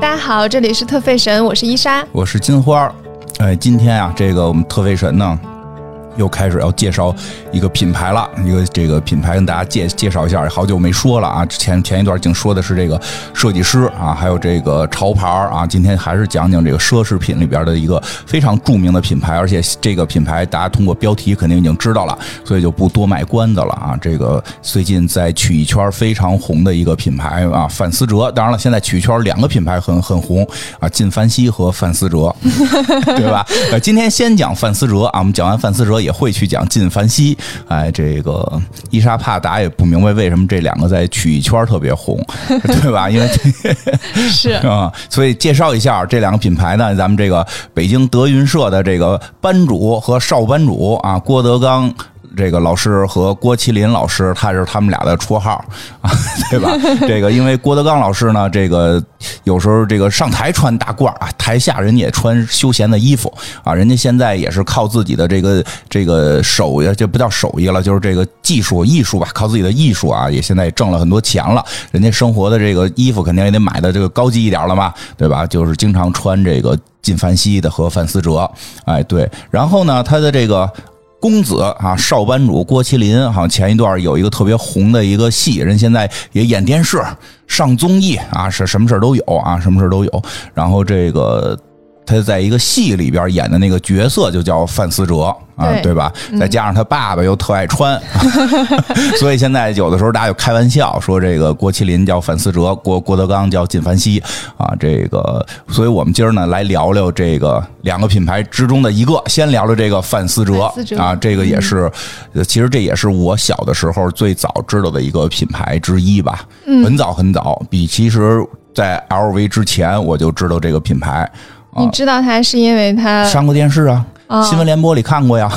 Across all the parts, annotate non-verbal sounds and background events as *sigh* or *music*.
大家好，这里是特费神，我是伊莎，我是金花。哎，今天啊，这个我们特费神呢。又开始要介绍一个品牌了，一个这个品牌跟大家介介绍一下，好久没说了啊。前前一段净说的是这个设计师啊，还有这个潮牌啊。今天还是讲讲这个奢侈品里边的一个非常著名的品牌，而且这个品牌大家通过标题肯定已经知道了，所以就不多卖关子了啊。这个最近在曲艺圈非常红的一个品牌啊，范思哲。当然了，现在曲艺圈两个品牌很很红啊，靳凡希和范思哲，对吧？今天先讲范思哲啊，我们讲完范思哲。也会去讲进凡西，哎，这个伊莎帕达也不明白为什么这两个在曲艺圈特别红，*laughs* 对吧？因为 *laughs* 是 *laughs* 啊，所以介绍一下这两个品牌呢，咱们这个北京德云社的这个班主和少班主啊，郭德纲。这个老师和郭麒麟老师，他是他们俩的绰号啊，*laughs* 对吧？*laughs* 这个因为郭德纲老师呢，这个有时候这个上台穿大褂啊，台下人也穿休闲的衣服啊，人家现在也是靠自己的这个这个手艺，这不叫手艺了，就是这个技术艺术吧，靠自己的艺术啊，也现在也挣了很多钱了。人家生活的这个衣服肯定也得买的这个高级一点了嘛，对吧？就是经常穿这个靳凡希的和范思哲，哎，对。然后呢，他的这个。公子啊，少班主郭麒麟，好像前一段有一个特别红的一个戏，人现在也演电视、上综艺啊，是什么事都有啊，什么事都有。然后这个。他在一个戏里边演的那个角色就叫范思哲啊，对吧？再加上他爸爸又特爱穿，*laughs* *laughs* 所以现在有的时候大家就开玩笑说，这个郭麒麟叫范思哲，郭郭德纲叫靳凡希啊。这个，所以我们今儿呢来聊聊这个两个品牌之中的一个，先聊聊这个范思哲啊。这个也是，其实这也是我小的时候最早知道的一个品牌之一吧。很早很早，比其实在 LV 之前我就知道这个品牌。你知道他是因为他上过电视啊。新闻联播里看过呀，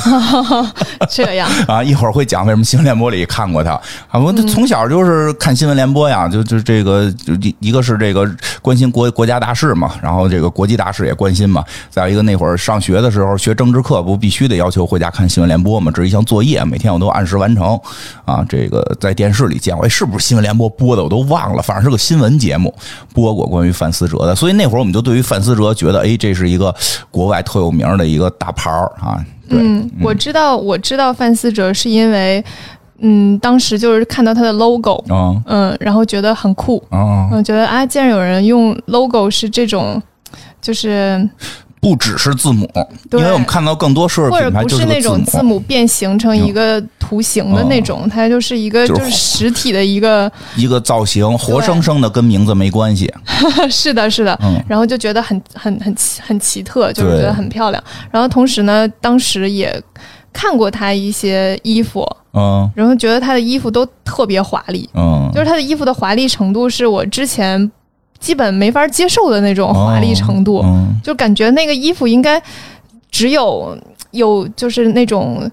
*laughs* 这样 *laughs* 啊，一会儿会讲为什么新闻联播里看过他啊。我从小就是看新闻联播呀，就就这个就一一个是这个关心国国家大事嘛，然后这个国际大事也关心嘛。再有一个那会儿上学的时候学政治课，不必须得要求回家看新闻联播嘛，这是一项作业，每天我都按时完成啊。这个在电视里见过，哎，是不是新闻联播播的我都忘了，反正是个新闻节目播过关于范思哲的，所以那会儿我们就对于范思哲觉得，哎，这是一个国外特有名的一个大牌。牌儿啊，嗯，我知道，我知道范思哲是因为，嗯，当时就是看到他的 logo，嗯，然后觉得很酷，嗯，觉得啊，竟然有人用 logo 是这种，就是。不只是字母，因为我们看到更多奢侈品牌就是那种字母。变形成一个图形的那种，它就是一个就是实体的一个一个造型，活生生的跟名字没关系。*laughs* 是的，是的，然后就觉得很很很奇很奇特，就是觉得很漂亮。然后同时呢，当时也看过他一些衣服，嗯，然后觉得他的衣服都特别华丽，嗯，就是他的衣服的华丽程度是我之前。基本没法接受的那种华丽程度，就感觉那个衣服应该只有有就是那种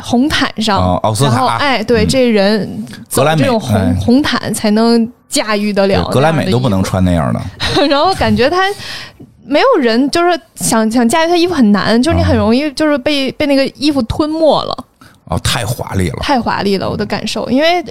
红毯上，然后哎，对，这人走这种红红毯才能驾驭得了。格莱美都不能穿那样的。*laughs* 然后感觉他没有人就是想想驾驭他衣服很难，就是你很容易就是被被那个衣服吞没了。哦，太华丽了，太华丽了，我的感受，因为。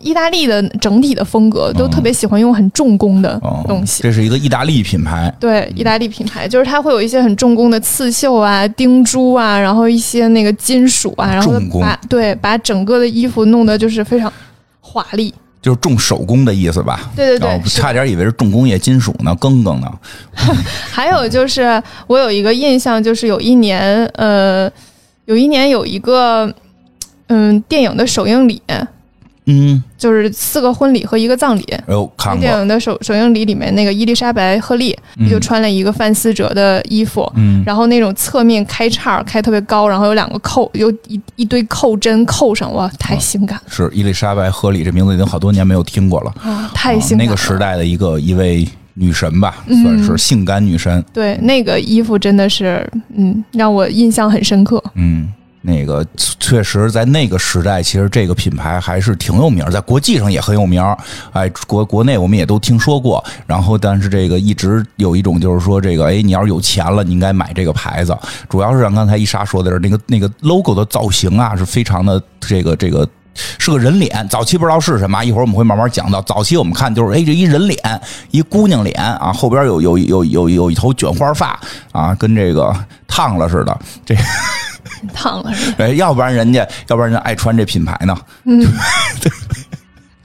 意大利的整体的风格都特别喜欢用很重工的东西。这是一个意大利品牌。对，意大利品牌就是它会有一些很重工的刺绣啊、钉珠啊，然后一些那个金属啊，然后把对把整个的衣服弄得就是非常华丽，就是重手工的意思吧？对对对，差点以为是重工业金属呢，更更呢。*laughs* 还有就是我有一个印象，就是有一年呃，有一年有一个嗯电影的首映礼。嗯，就是四个婚礼和一个葬礼。哎呦，看过电影的首首映礼里面，那个伊丽莎白·赫利就穿了一个范思哲的衣服，嗯，然后那种侧面开叉开特别高，然后有两个扣，有一一堆扣针扣上，哇，太性感了。是伊丽莎白·赫利这名字已经好多年没有听过了，啊，太性感。那个时代的一个一位女神吧，算是性感女神。对，那个衣服真的是，嗯，让我印象很深刻。嗯。那个确实，在那个时代，其实这个品牌还是挺有名，在国际上也很有名。哎，国国内我们也都听说过。然后，但是这个一直有一种就是说，这个哎，你要是有钱了，你应该买这个牌子。主要是像刚才伊莎说的是，那个那个 logo 的造型啊，是非常的这个这个是个人脸。早期不知道是什么，一会儿我们会慢慢讲到。早期我们看就是，哎，这一人脸，一姑娘脸啊，后边有有有有有一头卷花发啊，跟这个烫了似的，这烫了是？哎，要不然人家，要不然人爱穿这品牌呢？嗯。*laughs*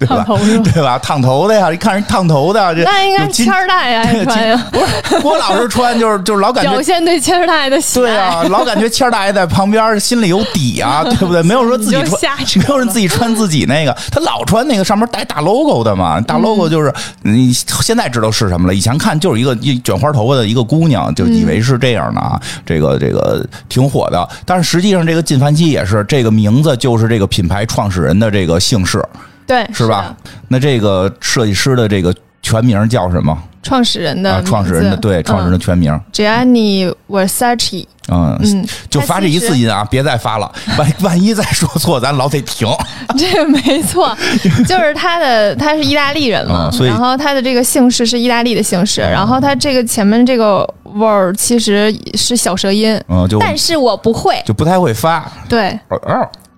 烫头是吧？对吧？烫头的呀，一看人烫头的，这那应该谦儿大呀，穿呀。不是郭老师穿，就是就是老感觉表现对谦儿大爷的喜爱。对啊，老感觉谦儿大爷在旁边心里有底啊，*laughs* 对不对？没有说自己穿，*laughs* 没有人自己穿自己那个，他老穿那个上面带大 logo 的嘛，大 logo 就是你现在知道是什么了，以前看就是一个一卷花头发的一个姑娘，就以为是这样的啊，这个这个挺火的。但是实际上，这个金凡希也是这个名字，就是这个品牌创始人的这个姓氏。对，是吧？那这个设计师的这个全名叫什么？创始人的创始人的对，创始人的全名 Gianni Versace。嗯嗯，就发这一次音啊，别再发了，*laughs* 万万一再说错，咱老得停。*laughs* 这没错，*laughs* 就是他的，他是意大利人嘛，然后他的这个姓氏是意大利的姓氏，然后他这个前面这个 word 其实是小舌音，嗯，就但是我不会，就不太会发，对。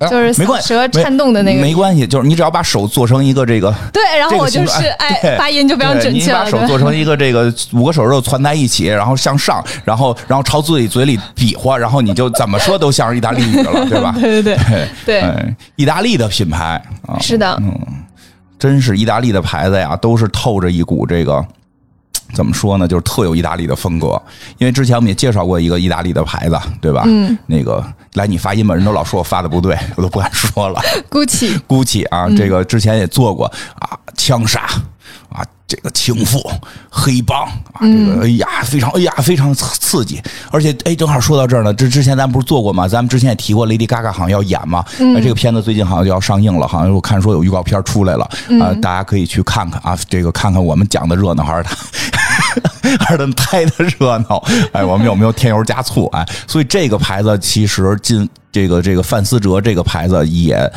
就是没关系，舌颤动的那个没关系，就是你只要把手做成一个这个 *laughs* 对，然后我就是 *laughs* 哎，发音就非常准确了。你把手做成一个这个五个手指头攒在一起，然后向上，然后然后朝自己嘴里比划，然后你就怎么说都像是意大利语了，对吧？*laughs* 对对对对，意大利的品牌啊，是的，嗯，真是意大利的牌子呀，都是透着一股这个。怎么说呢？就是特有意大利的风格，因为之前我们也介绍过一个意大利的牌子，对吧？嗯，那个来你发音吧，人都老说我发的不对，我都不敢说了。*laughs* Gucci，Gucci 啊，这个之前也做过啊，枪杀啊。这个情妇黑帮啊，这个哎呀，非常哎呀，非常刺激。而且哎，正好说到这儿呢，这之前咱不是做过吗？咱们之前也提过，Lady Gaga 好像要演嘛。那这个片子最近好像就要上映了，好像我看说有预告片出来了啊，大家可以去看看啊。这个看看我们讲的热闹还是他 *laughs* 还是他拍的热闹？哎，我们有没有添油加醋？哎，所以这个牌子其实进这个这个范思哲这个牌子也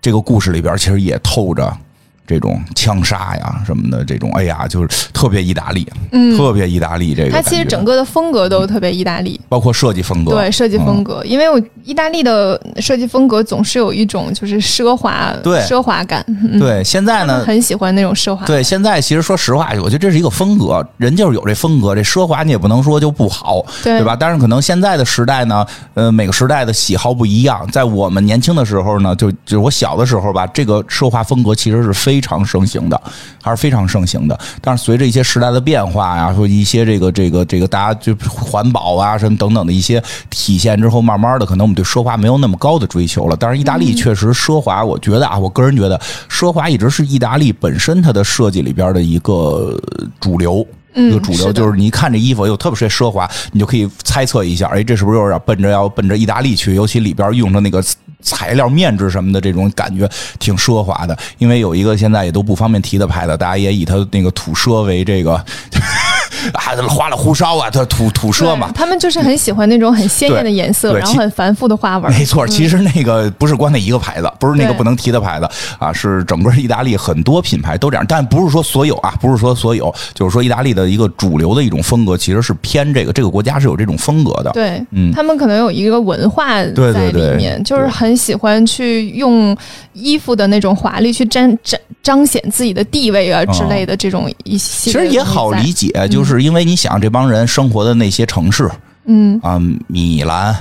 这个故事里边其实也透着。这种枪杀呀什么的，这种哎呀，就是特别意大利，嗯，特别意大利。这个它其实整个的风格都特别意大利，包括设计风格。对设计风格，因为我意大利的设计风格总是有一种就是奢华，对奢华感。对，现在呢，很喜欢那种奢华。对，现在其实说实话，我觉得这是一个风格，人就是有这风格，这奢华你也不能说就不好，对吧？但是可能现在的时代呢，呃，每个时代的喜好不一样。在我们年轻的时候呢，就就是我小的时候吧，这个奢华风格其实是非。非常盛行的，还是非常盛行的。但是随着一些时代的变化呀，说一些这个这个这个大家就环保啊什么等等的一些体现之后，慢慢的可能我们对奢华没有那么高的追求了。但是意大利确实奢华，我觉得啊，我个人觉得奢华一直是意大利本身它的设计里边的一个主流，一个主流就是你一看这衣服又特别奢华，你就可以猜测一下，哎，这是不是有点奔着要奔着意大利去？尤其里边用的那个。材料、面质什么的，这种感觉挺奢华的。因为有一个现在也都不方便提的牌子，大家也以它那个土奢为这个。啊，花里胡哨啊，它土土奢嘛。他们就是很喜欢那种很鲜艳的颜色，然后很繁复的花纹。没错，其实那个不是光那一个牌子，不是那个不能提的牌子啊，是整个意大利很多品牌都这样，但不是说所有啊，不是说所有，就是说意大利的一个主流的一种风格，其实是偏这个这个国家是有这种风格的。对，嗯，他们可能有一个文化在里面，就是很喜欢去用衣服的那种华丽去彰彰彰显自己的地位啊之类的这种一些。其实也好理解，就是。是因为你想这帮人生活的那些城市，嗯啊，米兰、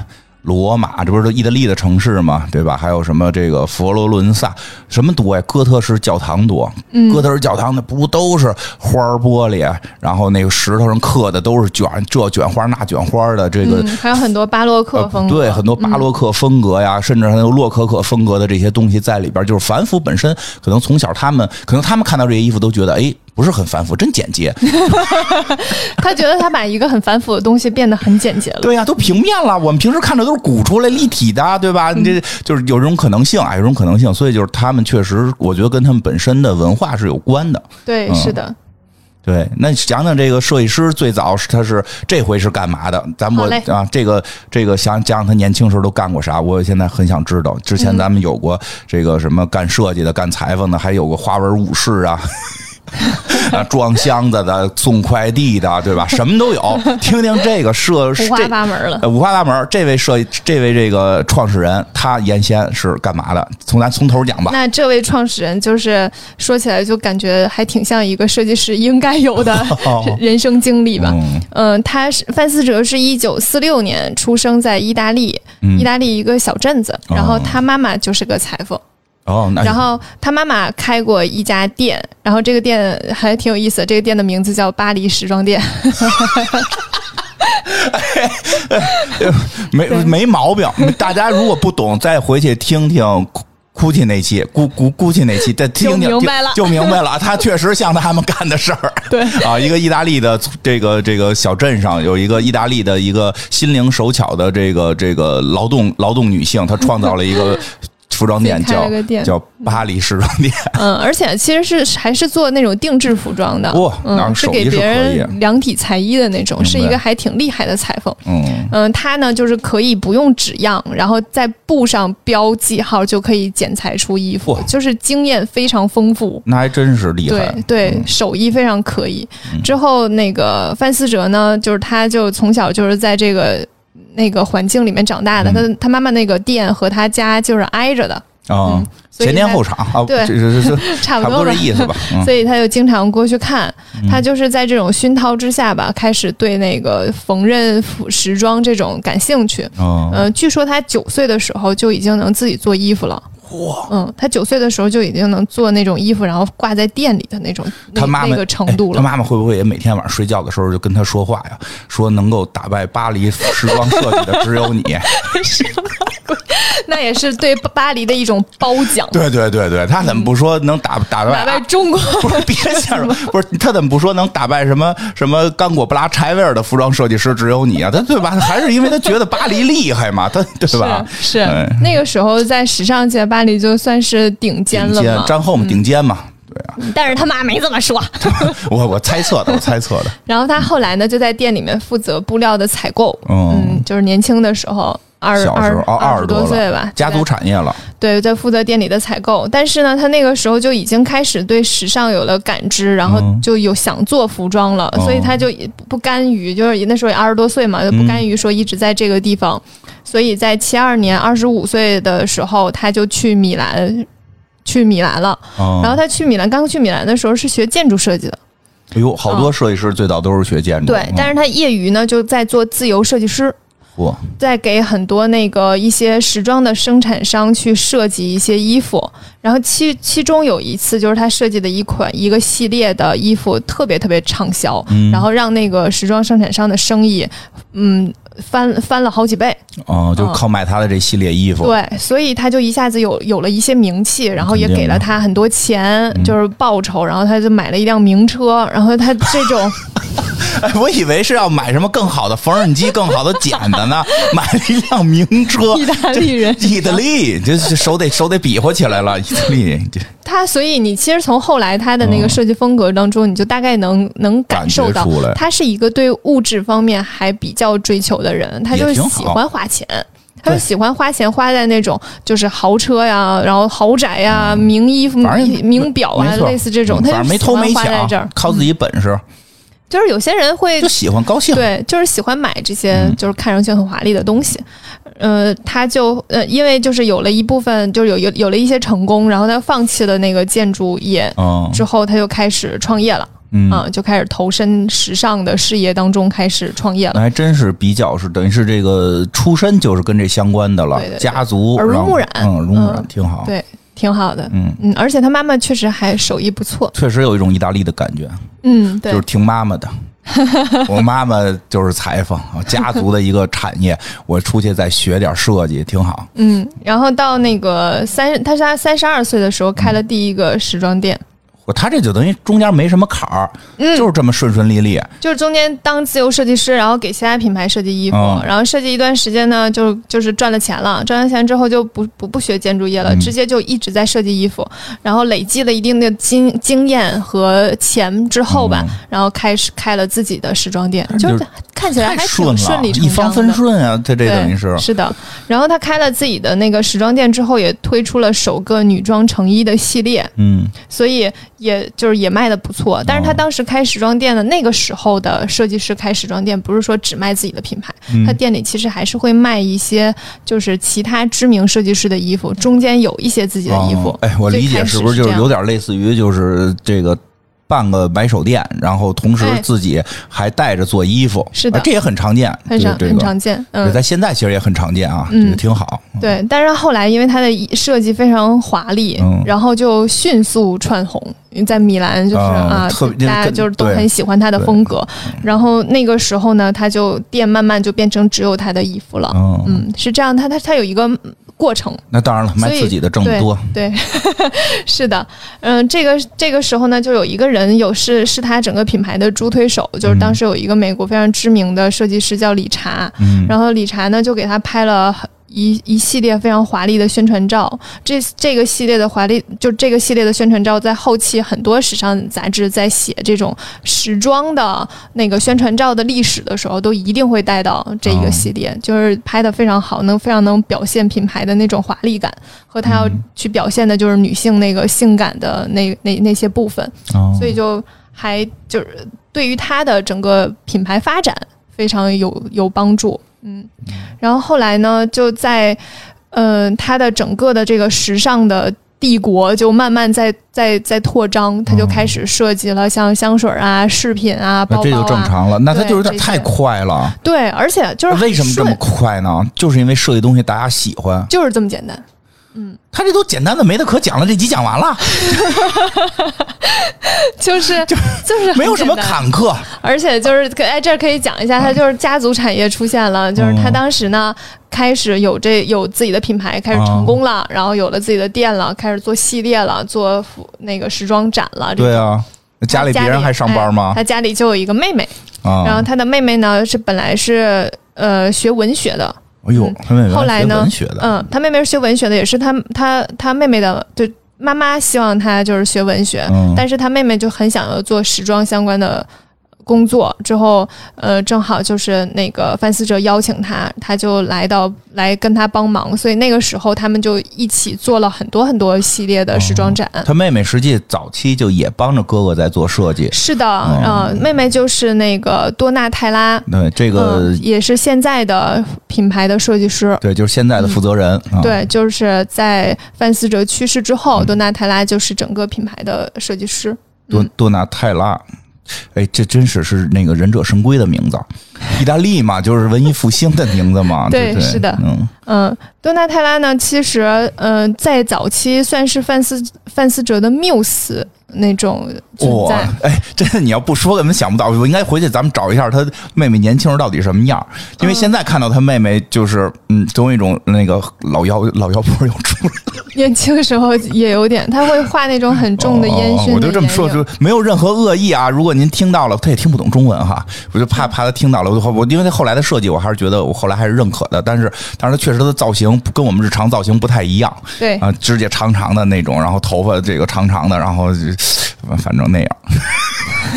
罗马，这不是都意大利的城市嘛，对吧？还有什么这个佛罗伦萨，什么多呀？哥特式教堂多，哥特式教堂那不都是花玻璃，然后那个石头上刻的都是卷这卷花那卷花的，这个还有很多巴洛克风，对，很多巴洛克风格呀，甚至还有洛可可风格的这些东西在里边。就是凡夫本身，可能从小他们，可能他们看到这些衣服都觉得，哎。不是很繁复，真简洁。*laughs* 他觉得他把一个很繁复的东西变得很简洁了。对呀，都平面了。我们平时看着都是鼓出来立体的，对吧？你这就是有这种可能性啊，有这种可能性。所以就是他们确实，我觉得跟他们本身的文化是有关的。对，是的。对，那讲讲这个设计师最早是他是这回是干嘛的？咱们啊，这个这个想讲讲他年轻时候都干过啥？我现在很想知道。之前咱们有过这个什么干设计的、干裁缝的，还有个花纹武士啊。*laughs* 装箱子的、送快递的，对吧？什么都有。*laughs* 听听这个设五花八门了，五花八门。这位设这位这个创始人，他原先是干嘛的？从咱从头讲吧。那这位创始人就是说起来就感觉还挺像一个设计师应该有的 *laughs* 人生经历吧。嗯，他是范思哲，是一九四六年出生在意大利，意大利一个小镇子。然后他妈妈就是个裁缝。哦，然后他妈妈开过一家店，然后这个店还挺有意思，这个店的名字叫巴黎时装店。*laughs* 没没毛病，大家如果不懂，再回去听听 GUCCI 那期，GU GU GUCCI 那期，再听听就明白了，就明白了。他确实像他们干的事儿。*laughs* 对啊，一个意大利的这个这个小镇上，有一个意大利的一个心灵手巧的这个这个劳动劳动女性，她创造了一个。服装店叫叫巴黎时装店，*laughs* 嗯，而且其实是还是做那种定制服装的，哇，嗯，是给别人量体裁衣的那种，是一个还挺厉害的裁缝，嗯。嗯，他呢就是可以不用纸样，然后在布上标记号就可以剪裁出衣服，就是经验非常丰富，那还真是厉害，对对，手艺非常可以。之后那个范思哲呢，就是他就从小就是在这个。那个环境里面长大的，他他妈妈那个店和他家就是挨着的嗯，前店后厂啊，对，*laughs* 差不多这意思吧。所以他就经常过去看，他就是在这种熏陶之下吧，开始对那个缝纫时装这种感兴趣。嗯，据说他九岁的时候就已经能自己做衣服了。哇，嗯，他九岁的时候就已经能做那种衣服，然后挂在店里的那种，他妈那个程度了。他妈妈会不会也每天晚上睡觉的时候就跟他说话呀？说能够打败巴黎时装设计的只有你。*laughs* 那也是对巴黎的一种褒奖。对对对对，他怎么不说能打打败打败中国？*laughs* 不是别瞎说，*laughs* 不是他怎么不说能打败什么什么刚果布拉柴维尔的服装设计师只有你啊？他对吧？还是因为他觉得巴黎厉害嘛？他对吧？是那个时候在时尚界，巴黎就算是顶尖了嘛？战后嘛，顶尖嘛。对啊，但是他妈没这么说。*laughs* 我我猜测的，我猜测的。*laughs* 然后他后来呢，就在店里面负责布料的采购。嗯，就是年轻的时候。二二二十多岁吧，家族产业了。对，在负责店里的采购，但是呢，他那个时候就已经开始对时尚有了感知，然后就有想做服装了，所以他就不甘于，就是那时候也二十多岁嘛，就不甘于说一直在这个地方，所以在七二年二十五岁的时候，他就去米兰，去米兰了。然后他去米兰，刚去米兰的时候是学建筑设计的。哎呦，好多设计师最早都是学建筑。对，但是他业余呢就在做自由设计师。在给很多那个一些时装的生产商去设计一些衣服，然后其其中有一次就是他设计的一款一个系列的衣服特别特别畅销，然后让那个时装生产商的生意，嗯。翻翻了好几倍。哦，就靠卖他的这系列衣服。对，所以他就一下子有有了一些名气，然后也给了他很多钱，就是报酬，然后他就买了一辆名车，然后他这种，哎，我以为是要买什么更好的缝纫机、更好的剪子呢，买了一辆名车。*laughs* 意大利人，意大利，这手得手得比划起来了，意大利人。*laughs* 他，所以你其实从后来他的那个设计风格当中，你就大概能能感受到，他是一个对物质方面还比较追求的人，他就喜欢花钱，他就喜欢花钱花在那种就是豪车呀，然后豪宅呀、名衣服、名表啊，类似这种，他就没偷没抢，靠自己本事。就是有些人会就喜欢高兴，对，就是喜欢买这些就是看上去很华丽的东西。呃，他就呃，因为就是有了一部分，就是有有有了一些成功，然后他放弃了那个建筑业，之后他就开始创业了，嗯，就开始投身时尚的事业当中，开始创业了。那还真是比较是等于是这个出身就是跟这相关的了，家族耳濡目染，嗯，耳濡目染挺好，对。挺好的，嗯。嗯，而且他妈妈确实还手艺不错，确实有一种意大利的感觉，嗯，对，就是听妈妈的，*laughs* 我妈妈就是裁缝，家族的一个产业，*laughs* 我出去再学点设计挺好，嗯，然后到那个三，他是他三十二岁的时候开了第一个时装店。他这就等于中间没什么坎儿，就是这么顺顺利利。就是中间当自由设计师，然后给其他品牌设计衣服，然后设计一段时间呢，就就是赚了钱了。赚了钱之后就不不不学建筑业了，直接就一直在设计衣服。然后累积了一定的经经验和钱之后吧，然后开始开了自己的时装店，就是。看起来还挺顺理成章，一帆风顺啊，他这等于是是的。然后他开了自己的那个时装店之后，也推出了首个女装成衣的系列，嗯，所以也就是也卖的不错。但是他当时开时装店的那个时候的设计师开时装店，不是说只卖自己的品牌，他店里其实还是会卖一些就是其他知名设计师的衣服，中间有一些自己的衣服。哎，我理解是不是就是有点类似于就是这个。办个买手店，然后同时自己还带着做衣服，是的，这也很常见，很常很常见。嗯，在现在其实也很常见啊，嗯，挺好。对，但是后来因为它的设计非常华丽，然后就迅速窜红。在米兰就是啊，大家就是都很喜欢他的风格。然后那个时候呢，他就店慢慢就变成只有他的衣服了。嗯，是这样，他他他有一个。过程。那当然了，卖自己的挣得多，对，*laughs* 是的，嗯，这个这个时候呢，就有一个人有是是他整个品牌的助推手，就是当时有一个美国非常知名的设计师叫理查，嗯，然后理查呢就给他拍了。一一系列非常华丽的宣传照，这这个系列的华丽，就这个系列的宣传照，在后期很多时尚杂志在写这种时装的那个宣传照的历史的时候，都一定会带到这一个系列，就是拍的非常好，能非常能表现品牌的那种华丽感，和他要去表现的就是女性那个性感的那那那些部分，所以就还就是对于他的整个品牌发展非常有有帮助。嗯，然后后来呢，就在，嗯，他的整个的这个时尚的帝国就慢慢在在在扩张，他就开始设计了像香水啊、饰品啊、包包啊，这就正常了。那他就有点太快了。对，而且就是为什么这么快呢？就是因为设计东西大家喜欢，就是这么简单。嗯，他这都简单的没得可讲了，这集讲完了，*laughs* 就是就就是没有什么坎坷，而且就是哎，这可以讲一下，他就是家族产业出现了，就是他当时呢开始有这有自己的品牌，开始成功了，然后有了自己的店了，开始做系列了，做那个时装展了。对啊，家里别人还上班吗？他家里就有一个妹妹，然后他的妹妹呢是本来是呃学文学的。哎呦，他妹妹后来呢？嗯，他妹妹是学文学的，也是他他他妹妹的，就妈妈希望他就是学文学，但是他妹妹就很想要做时装相关的。工作之后，呃，正好就是那个范思哲邀请他，他就来到来跟他帮忙，所以那个时候他们就一起做了很多很多系列的时装展。他妹妹实际早期就也帮着哥哥在做设计。是的，嗯，妹妹就是那个多纳泰拉，对，这个也是现在的品牌的设计师。对，就是现在的负责人。对，就是在范思哲去世之后，多纳泰拉就是整个品牌的设计师。多多纳泰拉。哎，这真是是那个忍者神龟的名字，意大利嘛，就是文艺复兴的名字嘛。对，是的，嗯嗯，多纳泰拉呢，其实嗯，在早期算是范思范思哲的缪斯。那种哇，哎，*laughs* 真的，你要不说，根本想不到。我应该回去，咱们找一下他妹妹年轻时到底什么样。因为现在看到他妹妹，就是嗯，总有一种那个老妖 *laughs* 老妖婆又出来了。年轻时候也有点，他会画那种很重的烟熏。我就这么说，就没有任何恶意啊。如果您听到了，他也听不懂中文哈，我就怕怕他听到了。我我因为他后来的设计，我还是觉得我后来还是认可的。但是，但是他确实他的造型跟我们日常造型不太一样。对啊，指甲长长的那种，然后头发这个长长的，然后。反正那样，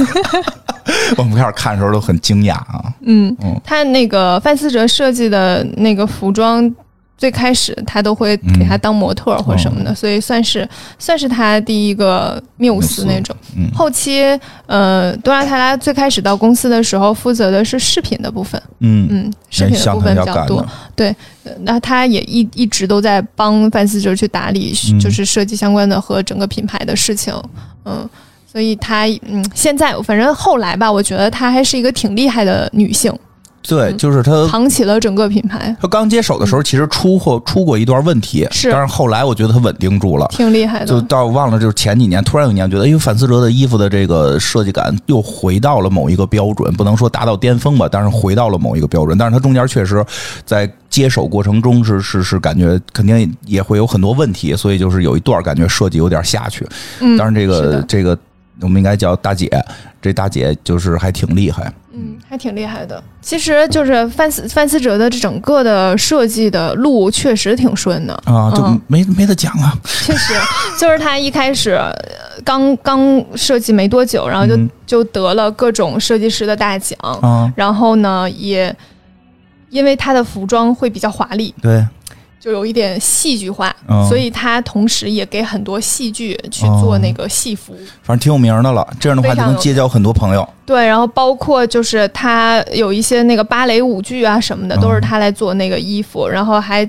*laughs* 我们开始看的时候都很惊讶啊。嗯，他那个范思哲设计的那个服装，最开始他都会给他当模特或什么的，所以算是算是他第一个缪斯那种。后期，呃，多拉塔拉最开始到公司的时候，负责的是饰品的部分。嗯嗯，饰品的部分比较多。对，那他也一一直都在帮范思哲去打理，就是设计相关的和整个品牌的事情。嗯，所以她嗯，现在反正后来吧，我觉得她还是一个挺厉害的女性。对，就是他扛起了整个品牌。他刚接手的时候，其实出过出过一段问题，是，但是后来我觉得他稳定住了，挺厉害的。就到忘了，就是前几年，突然有一年觉得，哎呦，范思哲的衣服的这个设计感又回到了某一个标准，不能说达到巅峰吧，但是回到了某一个标准。但是他中间确实在接手过程中是是是感觉肯定也会有很多问题，所以就是有一段感觉设计有点下去。嗯，当然这个这个。我们应该叫大姐。这大姐就是还挺厉害，嗯，还挺厉害的。其实就是范思范思哲的这整个的设计的路确实挺顺的啊，就没没得讲啊。确实，就是他一开始刚刚设计没多久，然后就就得了各种设计师的大奖，然后呢，也因为他的服装会比较华丽，对。就有一点戏剧化，所以他同时也给很多戏剧去做那个戏服，反正挺有名的了。这样的话就能结交很多朋友。对，然后包括就是他有一些那个芭蕾舞剧啊什么的，都是他来做那个衣服，然后还。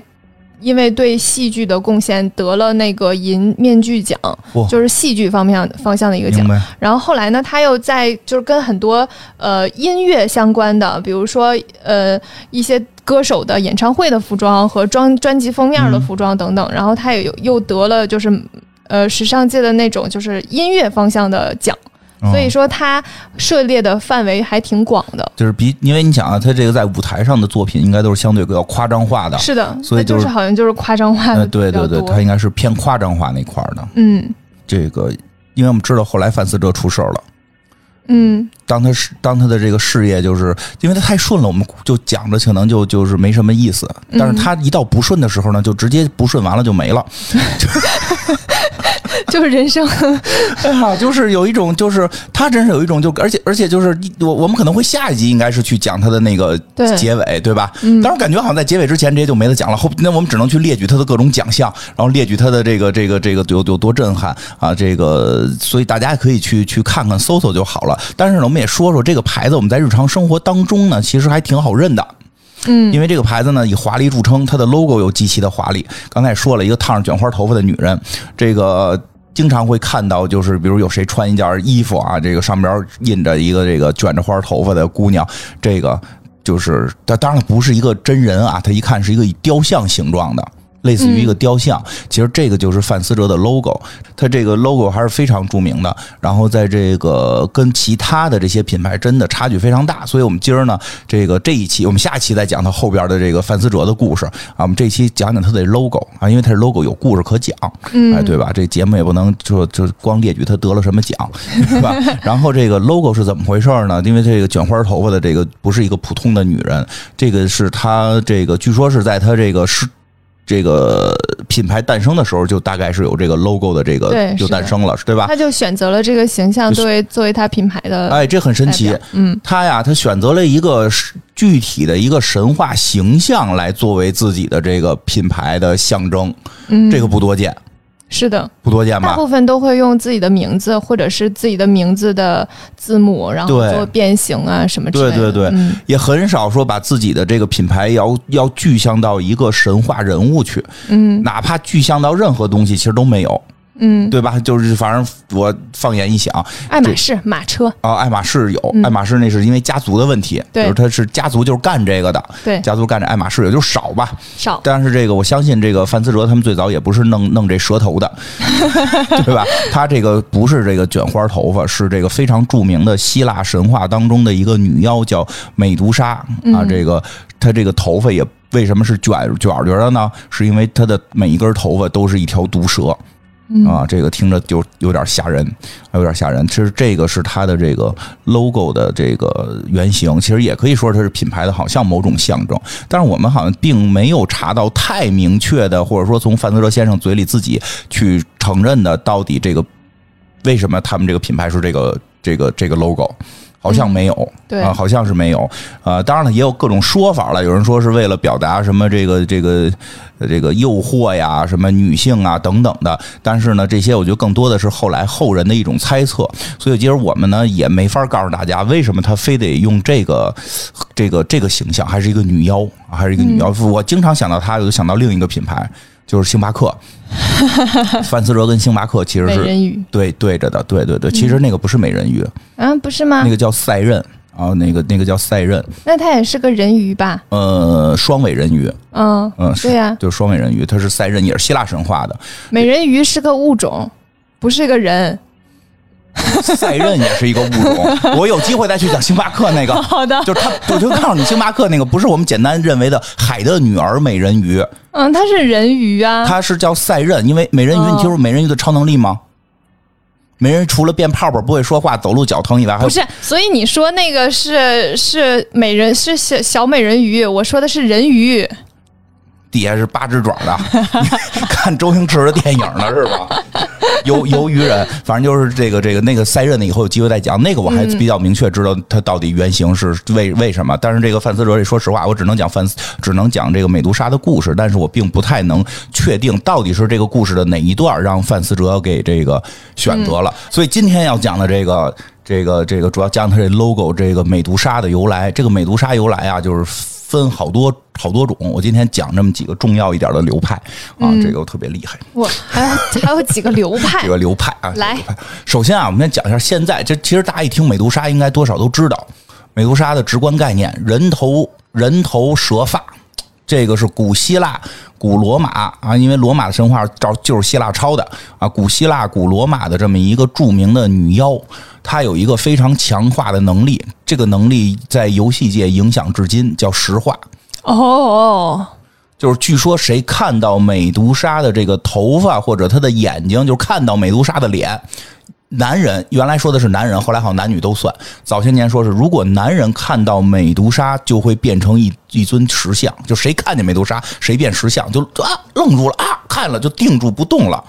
因为对戏剧的贡献得了那个银面具奖，就是戏剧方面方向的一个奖。然后后来呢，他又在就是跟很多呃音乐相关的，比如说呃一些歌手的演唱会的服装和专专辑封面的服装等等。然后他也有又得了就是呃时尚界的那种就是音乐方向的奖。所以说，他涉猎的范围还挺广的，就是比因为你想啊，他这个在舞台上的作品应该都是相对比较夸张化的，是的，所以就是好像就是夸张化的，对对对，他应该是偏夸张化那块儿的。嗯，这个因为我们知道后来范思哲出事儿了，嗯，当他是当他的这个事业就是因为他太顺了，我们就讲着可能就就是没什么意思，但是他一到不顺的时候呢，就直接不顺完了就没了。*laughs* *laughs* 就是人生，*laughs* 哎呀，就是有一种，就是他真是有一种，就而且而且就是我我们可能会下一集应该是去讲他的那个结尾，对吧？嗯。但是感觉好像在结尾之前这些就没得讲了，后那我们只能去列举他的各种奖项，然后列举他的这个这个这个有有多震撼啊！这个所以大家也可以去去看看搜搜就好了。但是呢，我们也说说这个牌子，我们在日常生活当中呢，其实还挺好认的。嗯，因为这个牌子呢以华丽著称，它的 logo 又极其的华丽。刚才也说了一个烫着卷花头发的女人，这个。经常会看到，就是比如有谁穿一件衣服啊，这个上边印着一个这个卷着花头发的姑娘，这个就是但当然不是一个真人啊，他一看是一个以雕像形状的。类似于一个雕像，其实这个就是范思哲的 logo，它这个 logo 还是非常著名的。然后在这个跟其他的这些品牌真的差距非常大，所以我们今儿呢，这个这一期我们下期再讲它后边的这个范思哲的故事啊。我们这期讲讲它的 logo 啊，因为它是 logo 有故事可讲，哎，对吧？这节目也不能就就光列举它得了什么奖，*laughs* 是吧？然后这个 logo 是怎么回事呢？因为这个卷花头发的这个不是一个普通的女人，这个是她这个据说是在她这个是。这个品牌诞生的时候，就大概是有这个 logo 的这个就诞生了，对吧？他就选择了这个形象作为作为他品牌的，哎，这很神奇。嗯，他呀，他选择了一个具体的一个神话形象来作为自己的这个品牌的象征，嗯，这个不多见。是的，不多见吧？大部分都会用自己的名字或者是自己的名字的字母，然后做变形啊什么之类的。对对对，也很少说把自己的这个品牌要要具象到一个神话人物去。嗯，哪怕具象到任何东西，其实都没有。嗯，对吧？就是反正我放眼一想，爱马仕马车啊，爱马仕有爱马仕，那是因为家族的问题，就是他是家族就是干这个的，对，家族干这爱马仕也就少吧，少。但是这个我相信，这个范思哲他们最早也不是弄弄这蛇头的，*laughs* 对吧？他这个不是这个卷花头发，是这个非常著名的希腊神话当中的一个女妖叫美杜莎啊。这个她这个头发也为什么是卷卷卷的呢？是因为她的每一根头发都是一条毒蛇。啊，这个听着就有点吓人，有点吓人。其实这个是它的这个 logo 的这个原型，其实也可以说它是品牌的，好像某种象征。但是我们好像并没有查到太明确的，或者说从范德哲先生嘴里自己去承认的，到底这个为什么他们这个品牌是这个这个这个 logo。好像没有，对啊，好像是没有，呃，当然了，也有各种说法了。有人说是为了表达什么这个这个这个诱惑呀，什么女性啊等等的。但是呢，这些我觉得更多的是后来后人的一种猜测。所以，其实我们呢也没法告诉大家为什么他非得用这个这个这个形象，还是一个女妖，还是一个女妖。我经常想到他，我就想到另一个品牌。就是星巴克，*laughs* 范思哲跟星巴克其实是对对着的，对对对，其实那个不是美人鱼，嗯，不是吗？那个叫赛壬啊，那个那个叫赛壬，那它也是个人鱼吧？呃，双尾人鱼，嗯嗯，对呀，就是双尾人鱼，它是赛壬，也是希腊神话的。美人鱼是个物种，不是个人。*laughs* 赛任也是一个物种，我有机会再去讲星巴克那个。*laughs* 好的，就是他，我就告诉你，星巴克那个不是我们简单认为的海的女儿美人鱼。嗯，它是人鱼啊。它是叫赛任，因为美人鱼，你听说美人鱼的超能力吗？美人除了变泡泡不会说话、走路脚疼以外，还不是。所以你说那个是是美人是小小美人鱼，我说的是人鱼。底下是八只爪的，*laughs* 看周星驰的电影呢是吧？鱿鱿鱼人，反正就是这个这个那个赛任的，以后有机会再讲。那个我还比较明确知道它到底原型是为为什么。但是这个范思哲这，说实话，我只能讲范，只能讲这个美杜莎的故事，但是我并不太能确定到底是这个故事的哪一段让范思哲给这个选择了。所以今天要讲的这个这个这个主要讲它这 logo 这个美杜莎的由来。这个美杜莎由来啊，就是。分好多好多种，我今天讲这么几个重要一点的流派啊，这个特别厉害。哇，还有还有几个流派？*laughs* 几个流派啊，来，首先啊，我们先讲一下现在这其实大家一听美杜莎，应该多少都知道美杜莎的直观概念：人头人头蛇发。这个是古希腊、古罗马啊，因为罗马的神话照就是希腊抄的啊。古希腊、古罗马的这么一个著名的女妖，她有一个非常强化的能力，这个能力在游戏界影响至今，叫石化。哦，就是据说谁看到美杜莎的这个头发或者她的眼睛，就看到美杜莎的脸。男人原来说的是男人，后来好像男女都算。早些年说是，如果男人看到美杜莎，就会变成一一尊石像，就谁看见美杜莎，谁变石像，就啊愣住了啊，看了就定住不动了。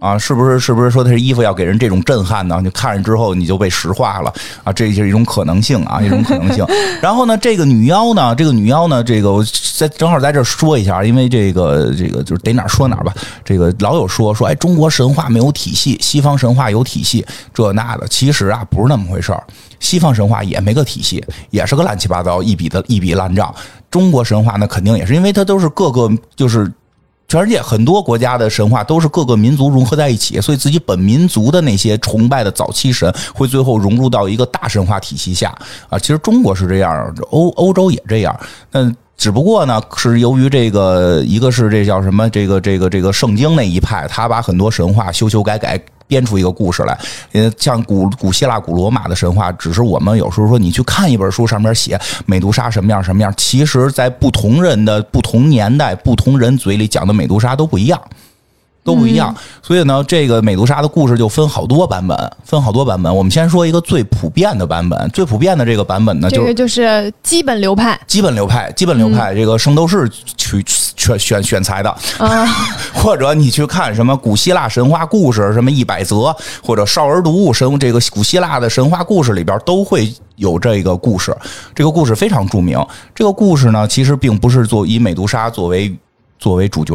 啊，是不是？是不是说他是衣服要给人这种震撼呢？你看着之后你就被石化了啊！这是一种可能性啊，*laughs* 一种可能性。然后呢，这个女妖呢，这个女妖呢，这个我在正好在这说一下，因为这个这个就是得哪说哪吧。这个老有说说，哎，中国神话没有体系，西方神话有体系，这那的。其实啊，不是那么回事儿。西方神话也没个体系，也是个乱七八糟一笔的一笔烂账。中国神话那肯定也是，因为它都是各个就是。全世界很多国家的神话都是各个民族融合在一起，所以自己本民族的那些崇拜的早期神会最后融入到一个大神话体系下啊。其实中国是这样，欧欧洲也这样。那只不过呢，是由于这个一个是这叫什么这个这个这个圣经那一派，他把很多神话修修改改。编出一个故事来，呃，像古古希腊、古罗马的神话，只是我们有时候说你去看一本书，上面写美杜莎什么样什么样，其实在不同人的不同年代、不同人嘴里讲的美杜莎都不一样。都不一样，所以呢，这个美杜莎的故事就分好多版本，分好多版本。我们先说一个最普遍的版本，最普遍的这个版本呢，这个就是基本流派，基本流派，基本流派。这个圣斗士取选选选材的，啊 *laughs* 或者你去看什么古希腊神话故事，什么一百则，或者少儿读物神，这个古希腊的神话故事里边都会有这个故事。这个故事非常著名。这个故事呢，其实并不是做以美杜莎作为作为主角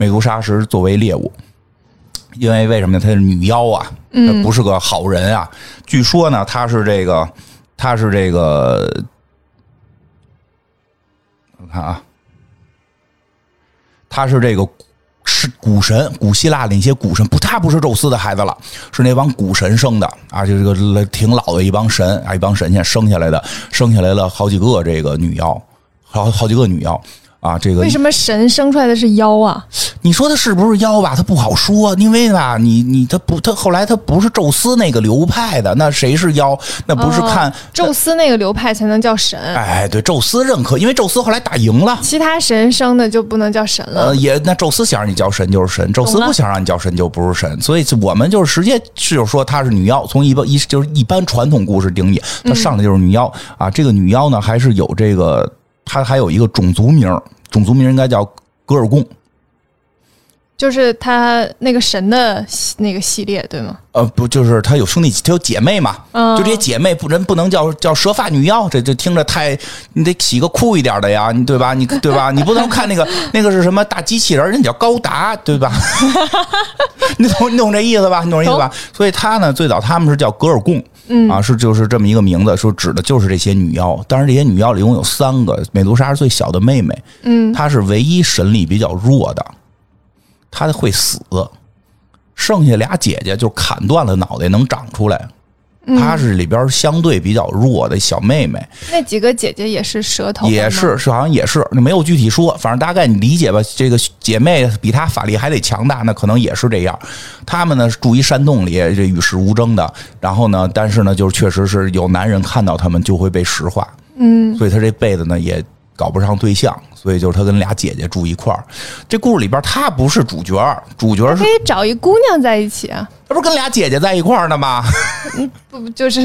美杜莎是作为猎物，因为为什么呢？她是女妖啊，她不是个好人啊。据说呢，她是这个，她是这个，我看啊，她是这个是古神，古希腊的一些古神，不，她不是宙斯的孩子了，是那帮古神生的啊，就这个挺老的一帮神啊，一帮神仙生下来的，生下来了好几个这个女妖，好好几个女妖。啊，这个为什么神生出来的是妖啊？你说他是不是妖吧？他不好说，因为吧，你你他不他后来他不是宙斯那个流派的，那谁是妖？那不是看宙斯那个流派才能叫神。哎，对，宙斯认可，因为宙斯后来打赢了，其他神生的就不能叫神了。呃，也那宙斯想让你叫神就是神，宙斯不想让你叫神就不是神，所以我们就是直接就是说她是女妖，从一般一就是一般传统故事定义，她上来就是女妖啊。这个女妖呢，还是有这个。他还有一个种族名，种族名应该叫格尔贡，就是他那个神的那个系列，对吗？呃，不，就是他有兄弟，他有姐妹嘛？就这些姐妹不人不能叫叫蛇发女妖，这这听着太，你得起个酷一点的呀，你对吧？你对吧？你不能看那个 *laughs* 那个是什么大机器人，人叫高达，对吧？*laughs* 你懂你懂这意思吧？你懂这意思吧？所以他呢，最早他们是叫格尔贡。啊，是就是这么一个名字，说指的就是这些女妖。当然，这些女妖里一共有三个，美杜莎是最小的妹妹，嗯，她是唯一神力比较弱的，她会死。剩下俩姐姐就砍断了脑袋能长出来。她是里边相对比较弱的小妹妹。那几个姐姐也是舌头，也是是好像也是，没有具体说，反正大概你理解吧。这个姐妹比她法力还得强大，那可能也是这样。她们呢住一山洞里，这与世无争的。然后呢，但是呢，就是确实是有男人看到她们就会被石化。嗯，所以她这辈子呢也搞不上对象，所以就是他跟俩姐姐住一块儿。这故事里边他不是主角，主角是可以找一姑娘在一起啊。他不是跟俩姐姐在一块儿呢吗？不就是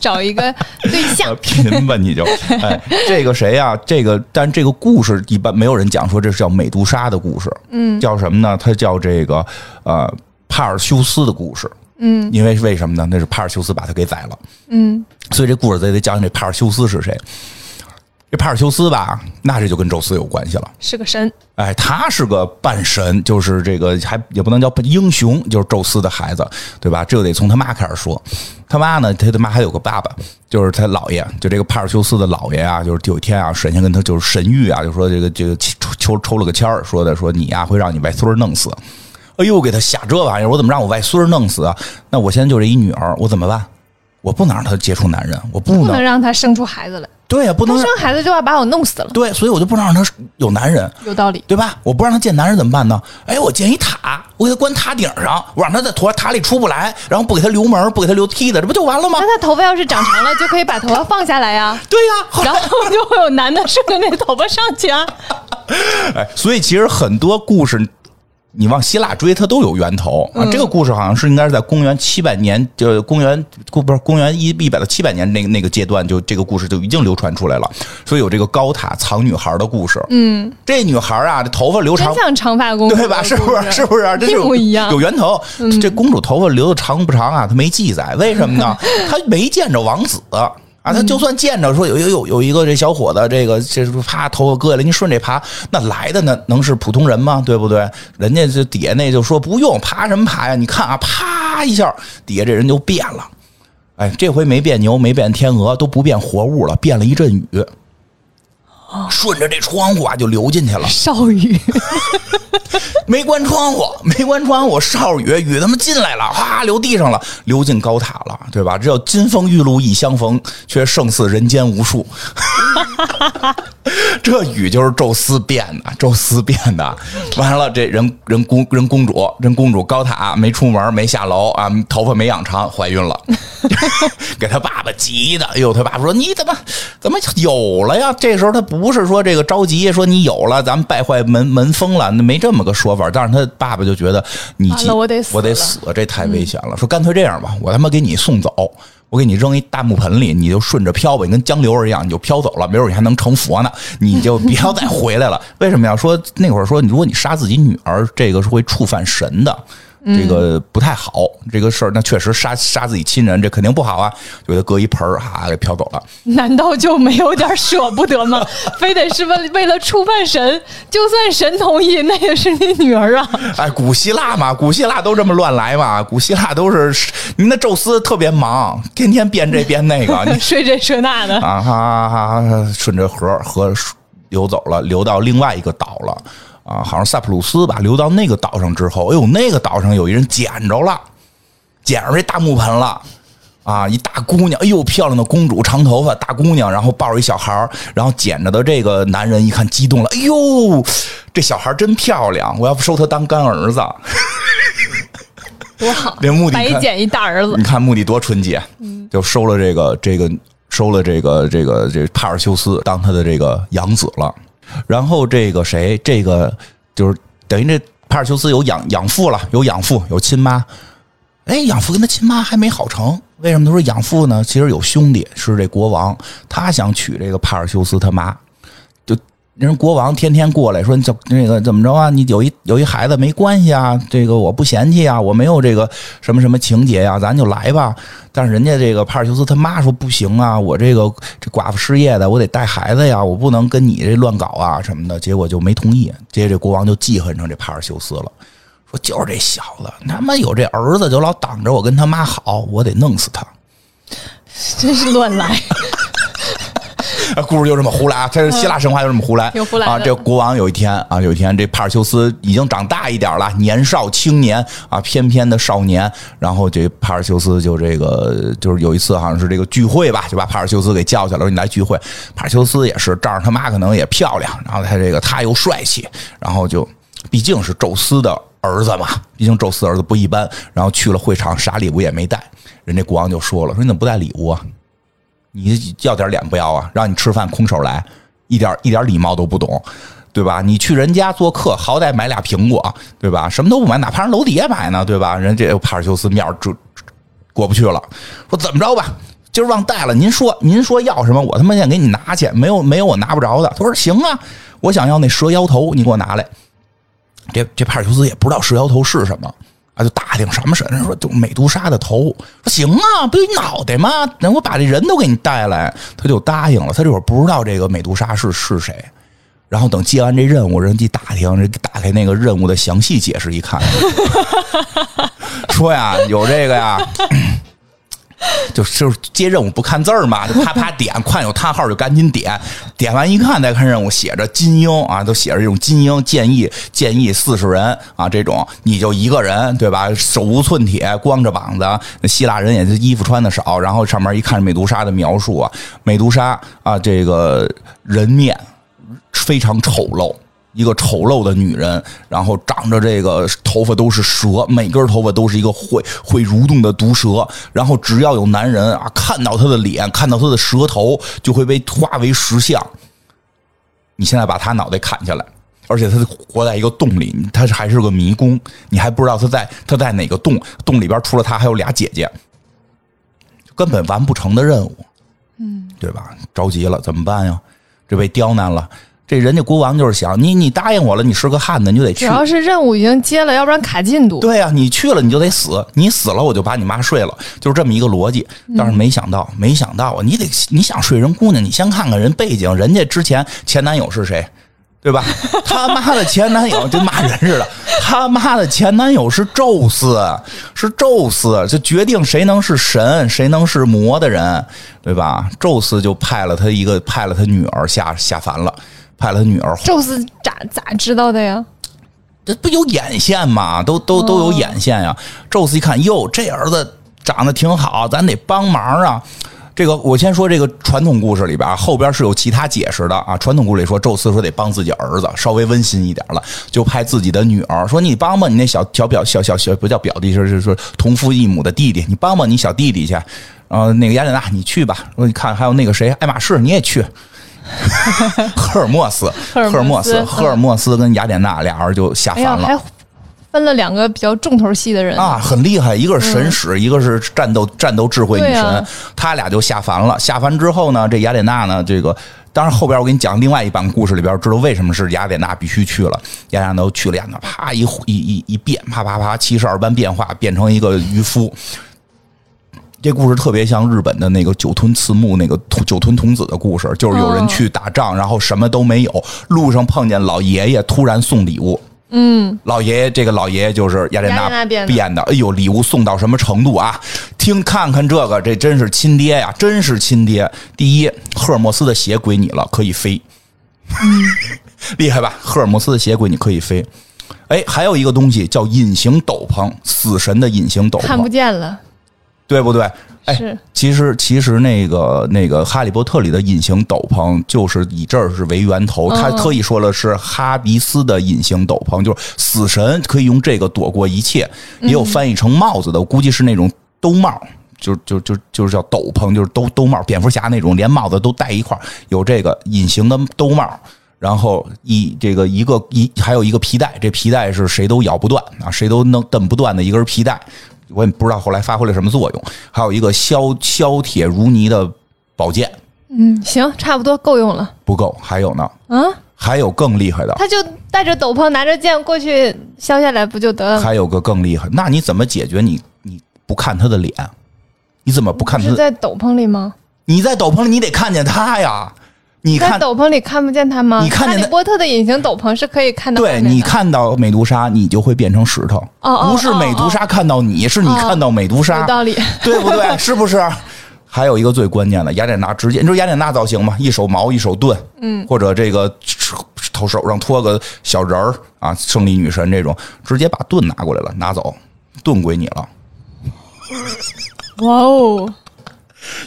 找一个对象？*laughs* 贫吧你就哎，这个谁呀？这个但这个故事一般没有人讲说这是叫美杜莎的故事，嗯，叫什么呢？它叫这个呃帕尔修斯的故事。嗯，因为为什么呢？那是帕尔修斯把他给宰了。嗯，所以这故事得得讲讲这帕尔修斯是谁。这帕尔修斯吧，那这就跟宙斯有关系了。是个神，哎，他是个半神，就是这个还也不能叫英雄，就是宙斯的孩子，对吧？这就得从他妈开始说。他妈呢，他他妈还有个爸爸，就是他姥爷，就这个帕尔修斯的姥爷啊。就是有一天啊，神仙跟他就是神谕啊，就说这个这个抽抽抽了个签儿，说的说你呀会让你外孙弄死。哎呦，给他吓这玩意儿！我怎么让我外孙弄死啊？那我现在就这一女儿，我怎么办？我不能让他接触男人，我不能让他生出孩子来。对呀，不能生孩子就要把我弄死了。对，所以我就不能让他有男人。有道理，对吧？我不让他见男人怎么办呢？哎，我建一塔，我给他关塔顶上，我让他在塔塔里出不来，然后不给他留门，不给他留梯子，这不就完了吗？那他头发要是长长了，就可以把头发放下来呀。*laughs* 对呀，然后就会有男的顺着那头发上去啊。*laughs* 哎，所以其实很多故事。你往希腊追，它都有源头啊。这个故事好像是应该是在公元七百年，就公元不不是公元一一百到七百年那个那个阶段，就这个故事就已经流传出来了。所以有这个高塔藏女孩的故事。嗯，这女孩啊，这头发留长，像长发公主对吧？是不是？是不是？一模一样。有源头。这公主头发留的长不长啊？她没记载，为什么呢？*laughs* 她没见着王子。啊，他就算见着说有有有有一个这小伙子，这个这啪头发割下来，你顺这爬，那来的那能是普通人吗？对不对？人家这底下那就说不用爬什么爬呀？你看啊，啪一下，底下这人就变了。哎，这回没变牛，没变天鹅，都不变活物了，变了一阵雨。顺着这窗户啊，就流进去了。少雨，没关窗户，*laughs* 没关窗户，少雨，雨他妈进来了，哗，流地上了，流进高塔了，对吧？这叫金风玉露一相逢，却胜似人间无数。*laughs* *laughs* 这雨就是宙斯变的，宙斯变的。完了，这人人公人公主，人公主高塔没出门，没下楼啊，头发没养长，怀孕了，*laughs* 给他爸爸急的。哎呦，他爸爸说：“你怎么怎么有了呀？”这时候他不是说这个着急，说你有了，咱们败坏门门风了，那没这么个说法。但是他爸爸就觉得你急，我得死我得死，这太危险了。说干脆这样吧，我他妈给你送走。我给你扔一大木盆里，你就顺着飘吧，你跟江流儿一样，你就飘走了。没准你还能成佛呢，你就不要再回来了。为什么要说那会儿说，如果你杀自己女儿，这个是会触犯神的。这个不太好，这个事儿那确实杀杀自己亲人，这肯定不好啊！就给他搁一盆儿，哈，给飘走了。*laughs* 难道就没有点舍不得吗？*laughs* 非得是为为了触犯神？就算神同意，那也是你女儿啊！*laughs* 哎，古希腊嘛，古希腊都这么乱来嘛，古希腊都是您那宙斯特别忙，天天编这编那个，你睡这睡那的啊哈哈，顺着河河流走了，流到另外一个岛了。啊，好像塞浦路斯吧，流到那个岛上之后，哎呦，那个岛上有一人捡着了，捡着这大木盆了，啊，一大姑娘，哎呦，漂亮的公主，长头发，大姑娘，然后抱着一小孩然后捡着的这个男人一看激动了，哎呦，这小孩真漂亮，我要不收他当干儿子，*laughs* 多好，这目的白捡一大儿子，你看目的多纯洁，就收了这个这个收了这个这个这帕尔修斯当他的这个养子了。然后这个谁，这个就是等于这帕尔修斯有养养父了，有养父，有亲妈。哎，养父跟他亲妈还没好成，为什么他说养父呢？其实有兄弟是这国王，他想娶这个帕尔修斯他妈。人国王天天过来说：“你怎那个怎么着啊？你有一有一孩子没关系啊，这个我不嫌弃啊，我没有这个什么什么情节呀，咱就来吧。”但是人家这个帕尔修斯他妈说：“不行啊，我这个这寡妇失业的，我得带孩子呀，我不能跟你这乱搞啊什么的。”结果就没同意。接着国王就记恨上这帕尔修斯了，说：“就是这小子，他妈有这儿子就老挡着我跟他妈好，我得弄死他。*laughs* ”真是乱来。故事就这么胡来啊！这是希腊神话就这么胡来啊！这国王有一天啊，有一天这帕尔修斯已经长大一点了，年少青年啊，翩翩的少年。然后这帕尔修斯就这个就是有一次好像是这个聚会吧，就把帕尔修斯给叫去了，说你来聚会。帕尔修斯也是仗着他妈可能也漂亮，然后他这个他又帅气，然后就毕竟是宙斯的儿子嘛，毕竟宙斯儿子不一般。然后去了会场，啥礼物也没带。人家国王就说了，说你怎么不带礼物啊？你要点脸不要啊？让你吃饭空手来，一点一点礼貌都不懂，对吧？你去人家做客，好歹买俩苹果，对吧？什么都不买，哪怕人楼底下买呢，对吧？人这帕尔修斯面就过不去了，说怎么着吧？今儿忘带了，您说您说要什么，我他妈先给你拿去，没有没有我拿不着的。他说行啊，我想要那蛇妖头，你给我拿来。这这帕尔修斯也不知道蛇妖头是什么啊，就打听什么神，说就美杜莎的头。说行啊，不有脑袋吗？那我把这人都给你带来，他就答应了。他这会儿不知道这个美杜莎是是谁，然后等接完这任务，人一打听，人打开那个任务的详细解释一看，*laughs* 说呀有这个呀。*laughs* 就就是接任务不看字儿嘛，就啪啪 *laughs* 点，看有叹号就赶紧点，点完一看再看任务，写着金鹰啊，都写着这种金鹰建议建议四十人啊，这种你就一个人对吧？手无寸铁，光着膀子，希腊人也是衣服穿的少，然后上面一看美杜莎的描述啊，美杜莎啊，这个人面非常丑陋。一个丑陋的女人，然后长着这个头发都是蛇，每根头发都是一个会会蠕动的毒蛇。然后只要有男人啊看到她的脸，看到她的蛇头，就会被化为石像。你现在把她脑袋砍下来，而且她活在一个洞里，她还是个迷宫，你还不知道她在她在哪个洞，洞里边除了她还有俩姐姐，根本完不成的任务，嗯，对吧？着急了怎么办呀？这被刁难了。这人家国王就是想你，你答应我了，你是个汉子，你就得去。主要是任务已经接了，要不然卡进度。对呀，你去了你就得死，你死了我就把你妈睡了，就是这么一个逻辑。但是没想到，没想到啊，你得你想睡人姑娘，你先看看人背景，人家之前前男友是谁，对吧？他妈的前男友就骂人似的，他妈的前男友是宙斯，是宙斯，就决定谁能是神，谁能是魔的人，对吧？宙斯就派了他一个，派了他女儿下下凡了。派了女儿，宙斯咋咋知道的呀？这不有眼线吗？都都都有眼线呀！宙斯一看，哟，这儿子长得挺好，咱得帮忙啊！这个我先说这个传统故事里边，后边是有其他解释的啊。传统故事里说，宙斯说得帮自己儿子，稍微温馨一点了，就派自己的女儿说：“你帮帮你那小小表小小小不叫表弟，是是同父异母的弟弟，你帮帮你小弟弟去。”然后那个雅典娜，你去吧。说你看还有那个谁，爱马仕，你也去。*laughs* 赫尔墨斯，赫尔墨斯，赫尔墨斯跟雅典娜俩人就下凡了，还分了两个比较重头戏的人啊，很厉害，一个是神使，一个是战斗战斗智慧女神，他俩就下凡了。下凡之后呢，这雅典娜呢，这个当然后边我给你讲另外一版故事里边，知道为什么是雅典娜必须去了。雅典娜都去了，雅典娜啪一一一一变，啪啪啪七十二般变化，变成一个渔夫。这故事特别像日本的那个酒吞次木那个酒吞童子的故事，就是有人去打仗，然后什么都没有，路上碰见老爷爷突然送礼物。嗯，老爷爷这个老爷爷就是雅典娜变的。哎呦，礼物送到什么程度啊？听看看这个，这真是亲爹呀，真是亲爹。第一，赫尔墨斯的鞋归你了，可以飞。*laughs* 厉害吧？赫尔墨斯的鞋归你可以飞。哎，还有一个东西叫隐形斗篷，死神的隐形斗篷，看不见了。对不对？哎，其实其实那个那个《哈利波特》里的隐形斗篷就是以这儿是为源头，他特意说了是哈迪斯的隐形斗篷，就是死神可以用这个躲过一切。也有翻译成帽子的，我估计是那种兜帽，就就就就是叫斗篷，就是兜兜帽，蝙蝠侠那种连帽子都戴一块有这个隐形的兜帽，然后一这个一个一还有一个皮带，这皮带是谁都咬不断啊，谁都能蹬不断的一根皮带。我也不知道后来发挥了什么作用，还有一个削削铁如泥的宝剑。嗯，行，差不多够用了。不够，还有呢。啊，还有更厉害的。他就带着斗篷，拿着剑过去削下来，不就得了？还有个更厉害，那你怎么解决？你你不看他的脸，你怎么不看他？是在斗篷里吗？你在斗篷里，你得看见他呀。你看斗篷里看不见他吗？你看见哈利波特的隐形斗篷是可以看到。对你看到美杜莎，你就会变成石头。哦不是美杜莎看到你，是你看到美杜莎。有道理，*laughs* *laughs* 对不对？是不是？还有一个最关键的，雅典娜直接，你知道雅典娜造型吗？一手矛，一手盾，嗯，或者这个头手上托个小人儿啊，胜利女神这种，直接把盾拿过来了，拿走，盾归你了。哇哦！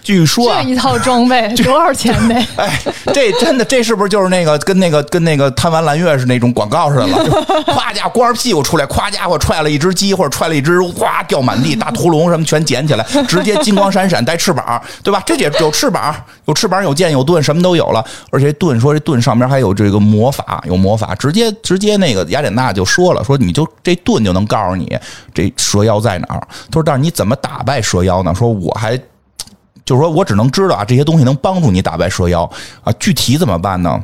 据说这一套装备 *laughs* 多少钱呢？*laughs* 哎，这真的，这是不是就是那个跟那个跟那个贪玩蓝月是那种广告似的了？*laughs* 夸家光着屁股出来，夸家伙踹了一只鸡或者踹了一只哗掉满地大屠龙什么全捡起来，直接金光闪闪带翅膀，对吧？这也有翅膀，有翅膀有剑有盾，什么都有了。而且盾说这盾上面还有这个魔法，有魔法，直接直接那个雅典娜就说了，说你就这盾就能告诉你这蛇妖在哪儿。他说，但是你怎么打败蛇妖呢？说我还。就是说我只能知道啊，这些东西能帮助你打败蛇妖啊，具体怎么办呢？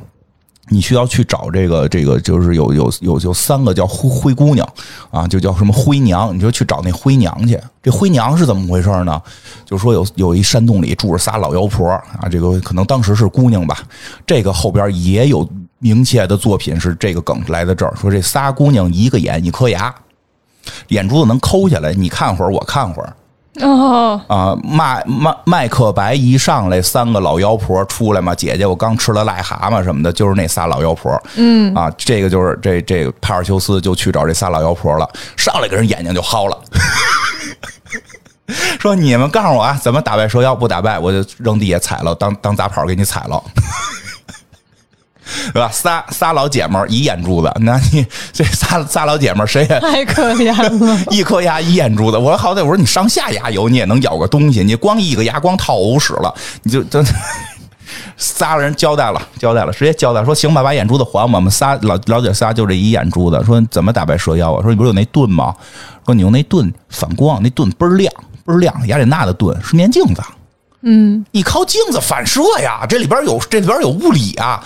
你需要去找这个这个，就是有有有有三个叫灰灰姑娘啊，就叫什么灰娘，你就去找那灰娘去。这灰娘是怎么回事呢？就是说有有一山洞里住着仨老妖婆啊，这个可能当时是姑娘吧。这个后边也有明确的作品是这个梗来的这儿，说这仨姑娘一个眼一颗牙，眼珠子能抠下来，你看会儿我看会儿。哦啊，麦麦麦克白一上来，三个老妖婆出来嘛，姐姐，我刚吃了癞蛤蟆什么的，就是那仨老妖婆。嗯啊，这个就是这这个帕尔修斯就去找这仨老妖婆了，上来给人眼睛就薅了，*laughs* 说你们告诉我啊，怎么打败蛇妖？不打败我就扔地下踩了，当当杂跑给你踩了。对吧？仨仨老姐们儿一眼珠子，那你这仨仨老姐们儿谁也太可怜了，一颗牙一眼珠子。我说好歹我说你上下牙有，你也能咬个东西。你光一个牙光套偶屎了，你就就仨人交代了，交代了，直接交代说行吧，把眼珠子还我们仨老老姐仨就这一眼珠子。说怎么打败蛇妖啊？说你不是有那盾吗？说你用那盾反光，那盾倍儿亮倍儿亮。雅典娜的盾是面镜子。嗯，你靠镜子反射呀，这里边有这里边有物理啊。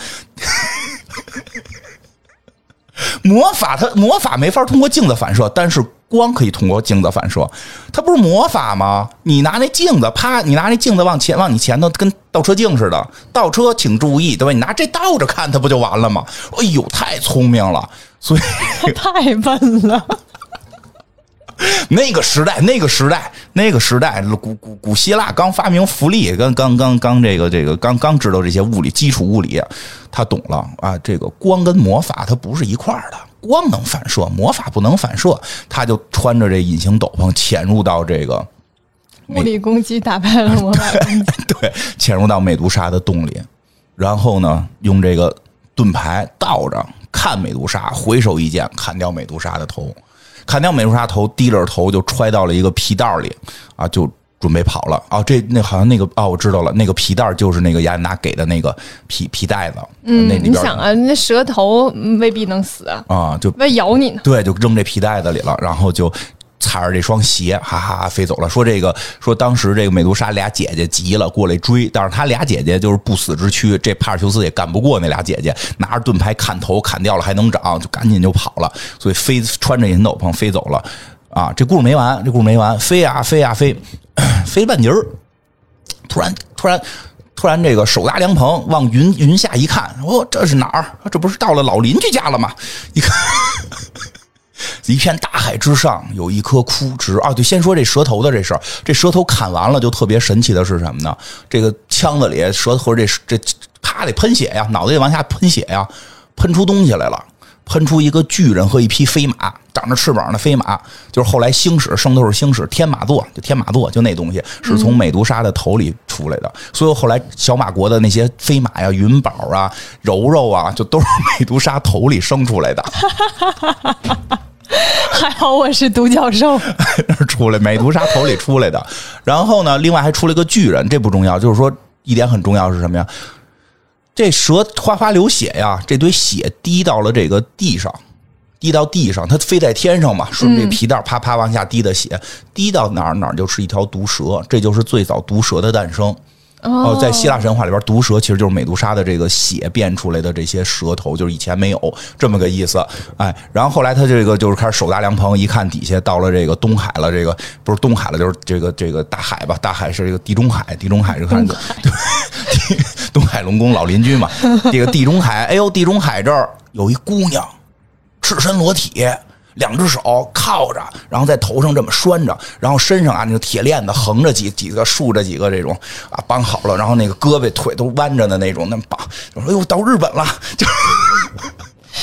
魔法它魔法没法通过镜子反射，但是光可以通过镜子反射。它不是魔法吗？你拿那镜子，啪，你拿那镜子往前往你前头，跟倒车镜似的。倒车请注意，对吧？你拿这倒着看，它不就完了吗？哎呦，太聪明了，所以 *laughs* 太笨了。*laughs* 那个时代，那个时代，那个时代，古古古希腊刚发明浮力，跟刚刚刚这个这个刚刚知道这些物理基础物理，他懂了啊。这个光跟魔法它不是一块儿的，光能反射，魔法不能反射。他就穿着这隐形斗篷潜入到这个物理攻击打败了魔法攻击，*laughs* 对，潜入到美杜莎的洞里，然后呢，用这个盾牌倒着看美杜莎，回手一剑砍掉美杜莎的头。砍掉美杜莎头，低着头就揣到了一个皮袋里，啊，就准备跑了。啊，这那好像那个啊，我知道了，那个皮袋就是那个雅典娜给的那个皮皮袋子。嗯，那里边你想啊，那蛇头未必能死啊，啊，就那咬你呢？对，就扔这皮袋子里了，然后就。踩着这双鞋，哈哈飞走了。说这个，说当时这个美杜莎俩姐姐急了，过来追，但是他俩姐姐就是不死之躯，这帕尔修斯也干不过那俩姐姐，拿着盾牌砍头，砍掉了还能长，就赶紧就跑了。所以飞穿着银斗篷飞走了。啊，这故事没完，这故事没完，飞呀飞呀飞，*coughs* 飞半截儿，突然突然突然，这个手搭凉棚往云云下一看，哦，这是哪儿？这不是到了老邻居家了吗？一看。一片大海之上有一棵枯枝啊！对，先说这蛇头的这事儿。这蛇头砍完了，就特别神奇的是什么呢？这个腔子里蛇头这这啪得喷血呀，脑袋得往下喷血呀，喷出东西来了，喷出一个巨人和一匹飞马，长着翅膀的飞马，就是后来星矢圣斗士星矢天马座，就天马座，就那东西是从美杜莎的头里出来的。所以后来小马国的那些飞马呀、云宝啊、柔柔啊，就都是美杜莎头里生出来的。*laughs* *laughs* 还好我是独角兽，*laughs* 那出来美杜莎头里出来的。然后呢，另外还出了个巨人，这不重要，就是说一点很重要是什么呀？这蛇哗哗流血呀，这堆血滴到了这个地上，滴到地上，它飞在天上嘛，顺着这皮带啪啪往下滴的血，滴到哪儿哪儿就是一条毒蛇，这就是最早毒蛇的诞生。哦，在希腊神话里边，毒蛇其实就是美杜莎的这个血变出来的这些蛇头，就是以前没有这么个意思。哎，然后后来他这个就是开始手搭凉棚，一看底下到了这个东海了，这个不是东海了，就是这个这个大海吧？大海是这个地中海，地中海是看对，*laughs* 东海龙宫老邻居嘛。这个地中海，哎呦，地中海这儿有一姑娘，赤身裸体。两只手靠着，然后在头上这么拴着，然后身上啊那个铁链子横着几几个，竖着几个这种啊绑好了，然后那个胳膊腿都弯着的那种，那么绑。我说：“哟，到日本了！”就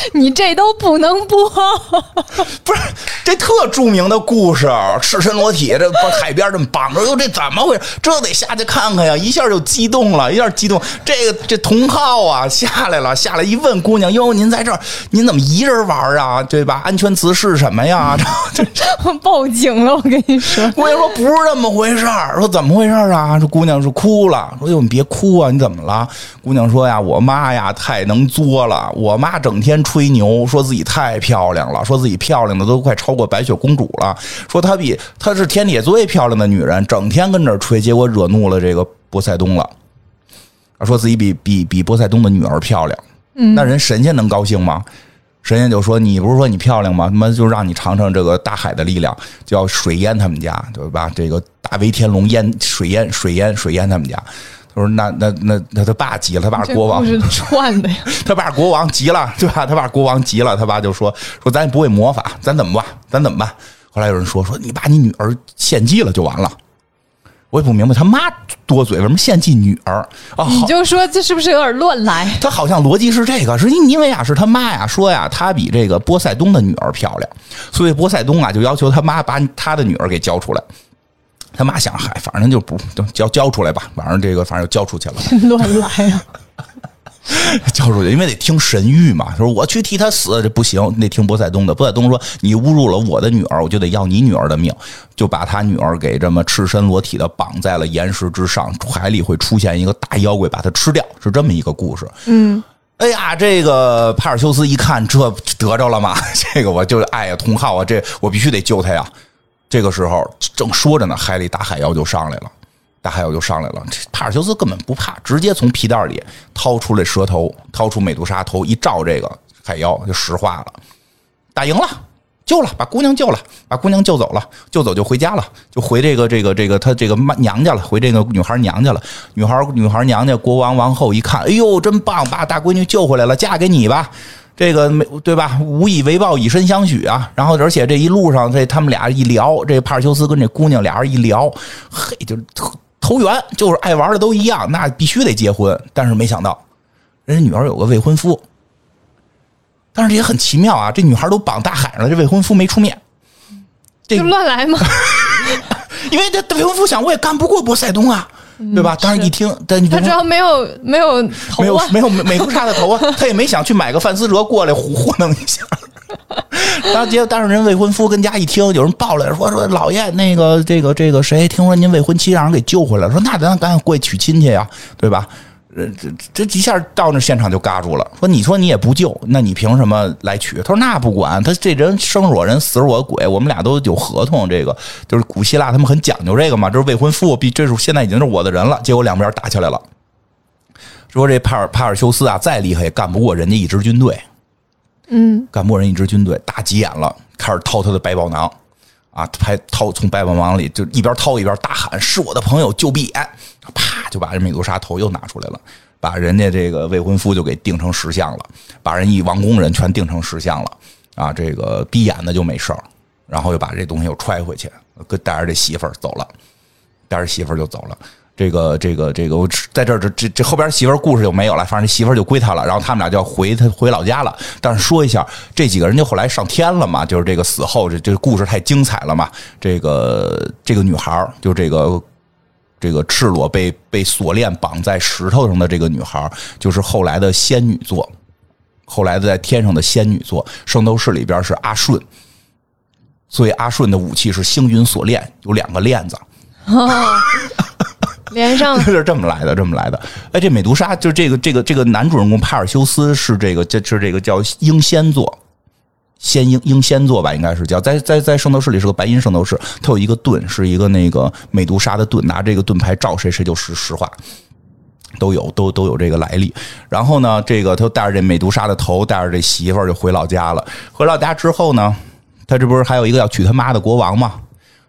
*laughs* 你这都不能播，*laughs* 不是这特著名的故事，赤身裸体，这把海边这么绑着，哟，这怎么回事？这得下去看看呀！一下就激动了，一下激动。这个这同号啊，下来了，下来一问姑娘，哟，您在这儿，您怎么一人玩啊？对吧？安全词是什么呀？这 *laughs* 报警了，我跟你说。姑娘说不是这么回事儿，说怎么回事儿啊？这姑娘是哭了，说哟，你别哭啊，你怎么了？姑娘说呀，我妈呀，太能作了，我妈整天吹牛，说自己太漂亮了，说自己漂亮的都快超过白雪公主了，说她比她是天底下最漂亮的女人，整天跟这吹，结果惹怒了这个波塞冬了，说自己比比比波塞冬的女儿漂亮，那人神仙能高兴吗？神仙就说：“你不是说你漂亮吗？他妈就让你尝尝这个大海的力量，叫水淹他们家，对吧？这个大威天龙淹水淹水淹水淹他们家。”他说：“那那那那他爸急了，他爸是国王是串的呀。*laughs* 他爸国王急了，对吧？他爸国王急了，他爸就说：说咱也不会魔法，咱怎么办？咱怎么办？后来有人说：说你把你女儿献祭了就完了。我也不明白他妈多嘴，为什么献祭女儿啊？你就说这是不是有点乱来？他好像逻辑是这个，是因为啊，是他妈呀说呀，他比这个波塞冬的女儿漂亮，所以波塞冬啊就要求他妈把他的女儿给交出来。”他妈想，嗨，反正就不交交出来吧，反正这个反正就交出去了。*laughs* 乱来呀，*laughs* 交出去，因为得听神谕嘛。他说我去替他死，这不行，得听波塞冬的。波塞冬说你侮辱了我的女儿，我就得要你女儿的命，就把他女儿给这么赤身裸体的绑在了岩石之上，海里会出现一个大妖怪把他吃掉，是这么一个故事。嗯，哎呀，这个帕尔修斯一看这得着了吗？*laughs* 这个我就哎呀，同好啊，这我必须得救他呀。这个时候正说着呢，海里大海妖就上来了，大海妖就上来了。帕尔修斯根本不怕，直接从皮袋里掏出来蛇头，掏出美杜莎头一照，这个海妖就石化了。打赢了，救了，把姑娘救了，把姑娘救走了，救走就回家了，就回这个这个这个他这个妈娘家了，回这个女孩娘家了。女孩女孩娘家国王王后一看，哎呦，真棒，把大闺女救回来了，嫁给你吧。这个没对吧？无以为报，以身相许啊！然后，而且这一路上，这他们俩一聊，这帕尔修斯跟这姑娘俩人一聊，嘿，就投缘，就是爱玩的都一样，那必须得结婚。但是没想到，人家女儿有个未婚夫，但是这也很奇妙啊！这女孩都绑大海上了，这未婚夫没出面，这乱来吗？因为这未婚夫想，我也干不过波塞冬啊。对吧？当时一听，但他只要没有没有 *laughs* 没有没有美杜莎的头啊，他也没想去买个范思哲过来糊糊弄一下。*laughs* 然后结果，但是人未婚夫跟家一听，有人报来说说老爷那个这个这个谁，听说您未婚妻让人给救回来了，说那咱赶紧过去娶亲去呀，对吧？这这这一下到那现场就嘎住了，说你说你也不救，那你凭什么来取？他说那不管，他这人生是我人，死是我鬼，我们俩都有合同。这个就是古希腊他们很讲究这个嘛，这是未婚夫，必这是现在已经是我的人了。结果两边打起来了，说这帕尔帕尔修斯啊再厉害也干不过人家一支军队，嗯，干不过人一支军队，打急眼了，开始掏他的百宝囊。啊！拍掏从百宝囊里就一边掏一边大喊：“是我的朋友就闭眼！”啪就把这美杜莎头又拿出来了，把人家这个未婚夫就给定成石像了，把人一王宫人全定成石像了。啊，这个闭眼的就没事儿，然后又把这东西又揣回去，跟带着这媳妇儿走了，带着媳妇儿就走了。这个这个这个，我在这儿这这这后边媳妇儿故事就没有了，反正媳妇儿就归他了。然后他们俩就要回他回老家了。但是说一下，这几个人就后来上天了嘛，就是这个死后这这故事太精彩了嘛。这个这个女孩儿，就这个这个赤裸被被锁链绑在石头上的这个女孩，就是后来的仙女座，后来的在天上的仙女座。圣斗士里边是阿顺，所以阿顺的武器是星云锁链，有两个链子。*laughs* 连上 *laughs* 是这么来的，这么来的。哎，这美杜莎就是这个这个这个男主人公帕尔修斯是这个，这是这个叫英仙座，仙英英仙座吧，应该是叫在在在圣斗士里是个白银圣斗士，他有一个盾，是一个那个美杜莎的盾，拿这个盾牌照谁谁就实实话，都有都都有这个来历。然后呢，这个他带着这美杜莎的头，带着这媳妇儿就回老家了。回老家之后呢，他这不是还有一个要娶他妈的国王吗？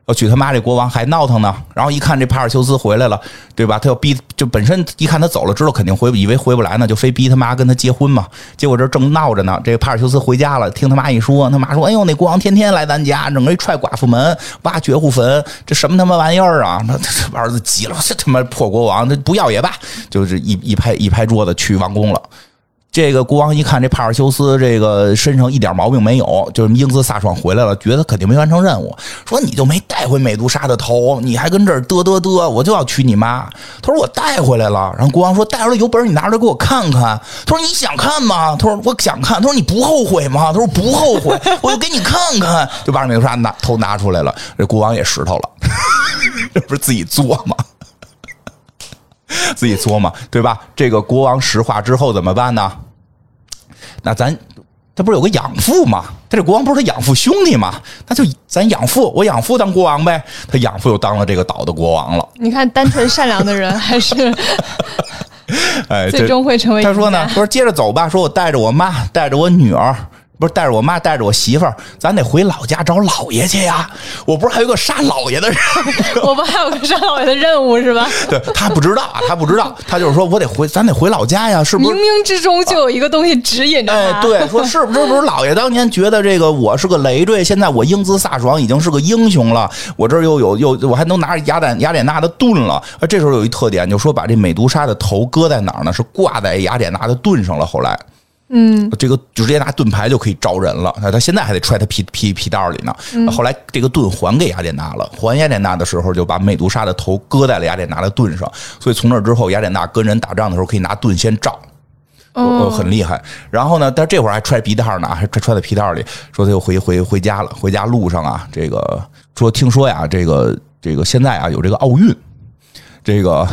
要娶他妈这国王还闹腾呢，然后一看这帕尔修斯回来了，对吧？他要逼，就本身一看他走了，知道肯定回，以为回不来呢，就非逼他妈跟他结婚嘛。结果这正闹着呢，这帕尔修斯回家了，听他妈一说，他妈说：“哎呦，那国王天天来咱家，整个一踹寡妇门，挖绝户坟，这什么他妈玩意儿啊？”他他儿子急了，这他妈破国王，那不要也罢，就是一一拍一拍桌子去王宫了。这个国王一看这帕尔修斯这个身上一点毛病没有，就是英姿飒爽回来了，觉得肯定没完成任务，说你就没带回美杜莎的头，你还跟这儿嘚嘚嘚，我就要娶你妈。他说我带回来了，然后国王说带回来有本事你拿出来给我看看。他说你想看吗？他说我想看。他说你不后悔吗？他说不后悔，我就给你看看，就把美杜莎拿头拿出来了。这国王也石头了，这不是自己作吗？*laughs* 自己作嘛，对吧？这个国王石化之后怎么办呢？那咱他不是有个养父吗？他这国王不是他养父兄弟吗？那就咱养父，我养父当国王呗。他养父又当了这个岛的国王了。你看，单纯善良的人 *laughs* 还是哎，最终会成为。他说呢，说接着走吧，说我带着我妈，带着我女儿。不是带着我妈，带着我媳妇儿，咱得回老家找姥爷去呀！我不是还有个杀姥爷的任务？*laughs* 我不还有个杀姥爷的任务是吧？对他不知道啊，他不知道，他就是说我得回，咱得回老家呀，是不是？冥冥之中就有一个东西指引着他。对，说是不是？不是姥爷当年觉得这个我是个累赘，现在我英姿飒爽，已经是个英雄了。我这儿又有又我还能拿着雅典雅典娜的盾了。这时候有一特点，就说把这美杜莎的头搁在哪儿呢？是挂在雅典娜的盾上了。后来。嗯，这个就直接拿盾牌就可以招人了。他他现在还得揣他皮皮皮袋里呢。后来这个盾还给雅典娜了，还雅典娜的时候就把美杜莎的头搁在了雅典娜的盾上。所以从那之后，雅典娜跟人打仗的时候可以拿盾先照，很厉害。然后呢，但这会儿还揣皮袋呢，还揣揣在皮袋里。说他又回回回家了。回家路上啊，这个说听说呀，这个这个现在啊有这个奥运，这个。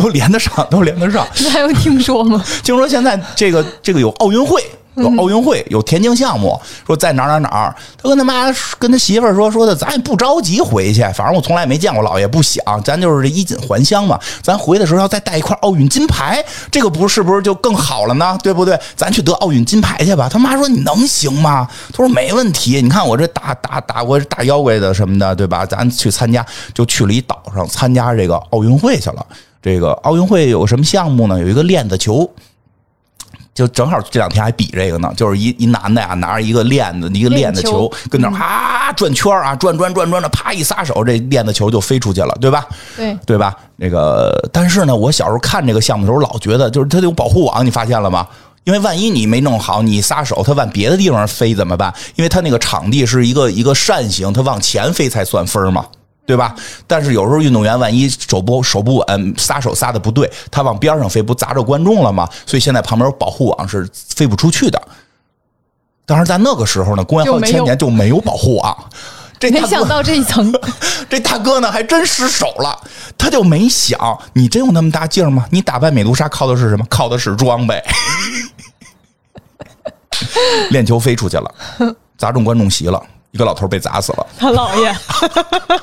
都连得上，都连得上。你 *laughs* 还有听说吗？*laughs* 听说现在这个这个有奥运会，有奥运会，有田径项目，说在哪儿哪儿哪儿。他跟他妈跟他媳妇儿说说的，咱也不着急回去，反正我从来没见过老爷，不想，咱就是这衣锦还乡嘛。咱回的时候要再带一块奥运金牌，这个不是不是就更好了呢？对不对？咱去得奥运金牌去吧。他妈说你能行吗？他说没问题。你看我这打打打过大妖怪的什么的，对吧？咱去参加，就去了一岛上参加这个奥运会去了。这个奥运会有什么项目呢？有一个链子球，就正好这两天还比这个呢。就是一一男的呀，拿着一个链子，一个链子球，跟那啊转圈啊，转转转转的，啪一撒手，这链子球就飞出去了，对吧？对，对吧？那个，但是呢，我小时候看这个项目的时候，老觉得就是它有保护网，你发现了吗？因为万一你没弄好，你撒手，它往别的地方飞怎么办？因为它那个场地是一个一个扇形，它往前飞才算分嘛。对吧？但是有时候运动员万一手不手不稳，撒手撒的不对，他往边上飞，不砸着观众了吗？所以现在旁边有保护网是飞不出去的。当然，在那个时候呢，公元好几千年就没有保护网。这没想到这一层，*laughs* 这大哥呢还真失手了，他就没想，你真有那么大劲儿吗？你打败美杜莎靠的是什么？靠的是装备。*laughs* 练球飞出去了，砸中观众席了。一个老头被砸死了，他姥爷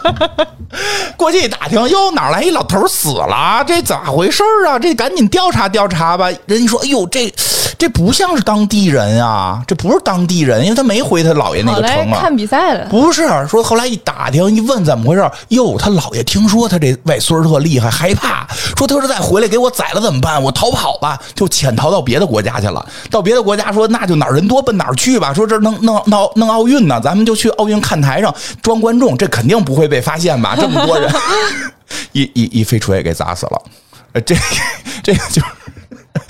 *laughs* 过去一打听，哟，哪来一老头死了？这咋回事啊？这赶紧调查调查吧。人家说，哎呦，这。这不像是当地人啊，这不是当地人，因为他没回他姥爷那个城啊。看比赛了，不是说后来一打听一问怎么回事？哟，他姥爷听说他这外孙特厉害，害怕，说他说再回来给我宰了怎么办？我逃跑吧，就潜逃到别的国家去了。到别的国家说那就哪儿人多奔哪儿去吧。说这弄弄弄弄奥运呢，咱们就去奥运看台上装观众，这肯定不会被发现吧？这么多人，*laughs* 一一一飞锤给砸死了。这这个就。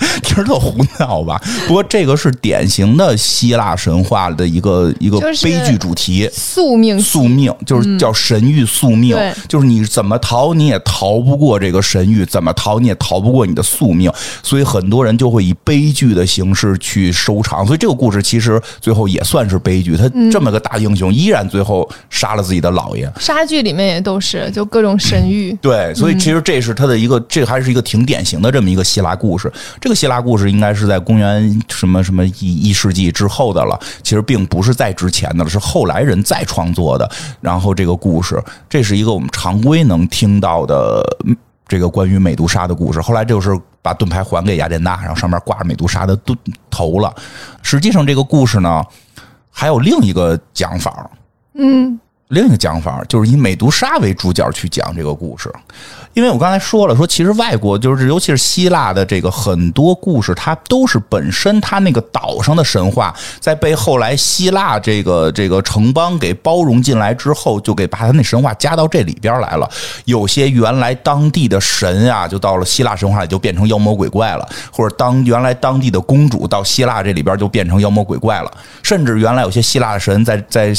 *laughs* 听着特胡闹吧？不过这个是典型的希腊神话的一个一个悲剧主题，宿命宿命就是叫神域宿命，就是你怎么逃你也逃不过这个神域，怎么逃你也逃不过你的宿命，所以很多人就会以悲剧的形式去收场。所以这个故事其实最后也算是悲剧，他这么个大英雄依然最后杀了自己的姥爷。杀剧里面也都是就各种神域，对，所以其实这是他的一个，这还是一个挺典型的这么一个希腊故事。这个希腊故事应该是在公元什么什么一一世纪之后的了，其实并不是再之前的了，是后来人再创作的。然后这个故事，这是一个我们常规能听到的这个关于美杜莎的故事。后来就是把盾牌还给雅典娜，然后上面挂着美杜莎的盾头了。实际上这个故事呢，还有另一个讲法，嗯，另一个讲法就是以美杜莎为主角去讲这个故事，因为我刚才说了，说其实外国就是尤其是希腊的这个很多故事，它都是本身它那个岛上的神话，在被后来希腊这个这个城邦给包容进来之后，就给把它那神话加到这里边来了。有些原来当地的神啊，就到了希腊神话里就变成妖魔鬼怪了，或者当原来当地的公主到希腊这里边就变成妖魔鬼怪了，甚至原来有些希腊的神在在。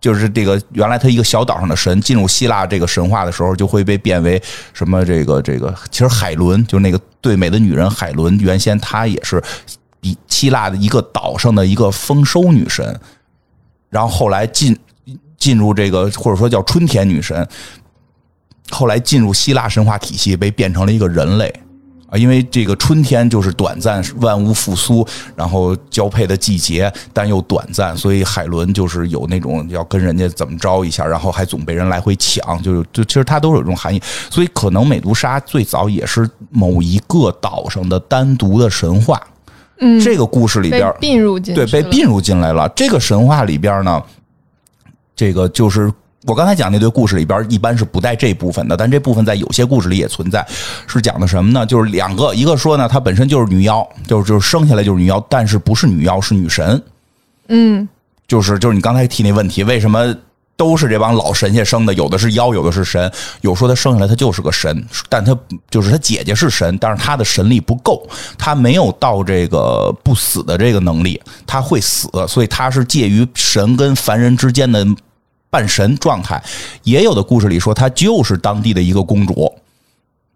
就是这个原来他一个小岛上的神进入希腊这个神话的时候，就会被变为什么？这个这个，其实海伦就是那个最美的女人海伦，原先她也是比希腊的一个岛上的一个丰收女神，然后后来进进入这个或者说叫春天女神，后来进入希腊神话体系，被变成了一个人类。啊，因为这个春天就是短暂，万物复苏，然后交配的季节，但又短暂，所以海伦就是有那种要跟人家怎么着一下，然后还总被人来回抢，就就其实它都是有这种含义。所以可能美杜莎最早也是某一个岛上的单独的神话。嗯，这个故事里边并入进对被并入进来了。这个神话里边呢，这个就是。我刚才讲那堆故事里边，一般是不带这部分的，但这部分在有些故事里也存在。是讲的什么呢？就是两个，一个说呢，她本身就是女妖，就是就是生下来就是女妖，但是不是女妖，是女神。嗯，就是就是你刚才提那问题，为什么都是这帮老神仙生的？有的是妖，有的是神。有说她生下来她就是个神，但她就是她姐姐是神，但是她的神力不够，她没有到这个不死的这个能力，她会死，所以她是介于神跟凡人之间的。半神状态，也有的故事里说她就是当地的一个公主，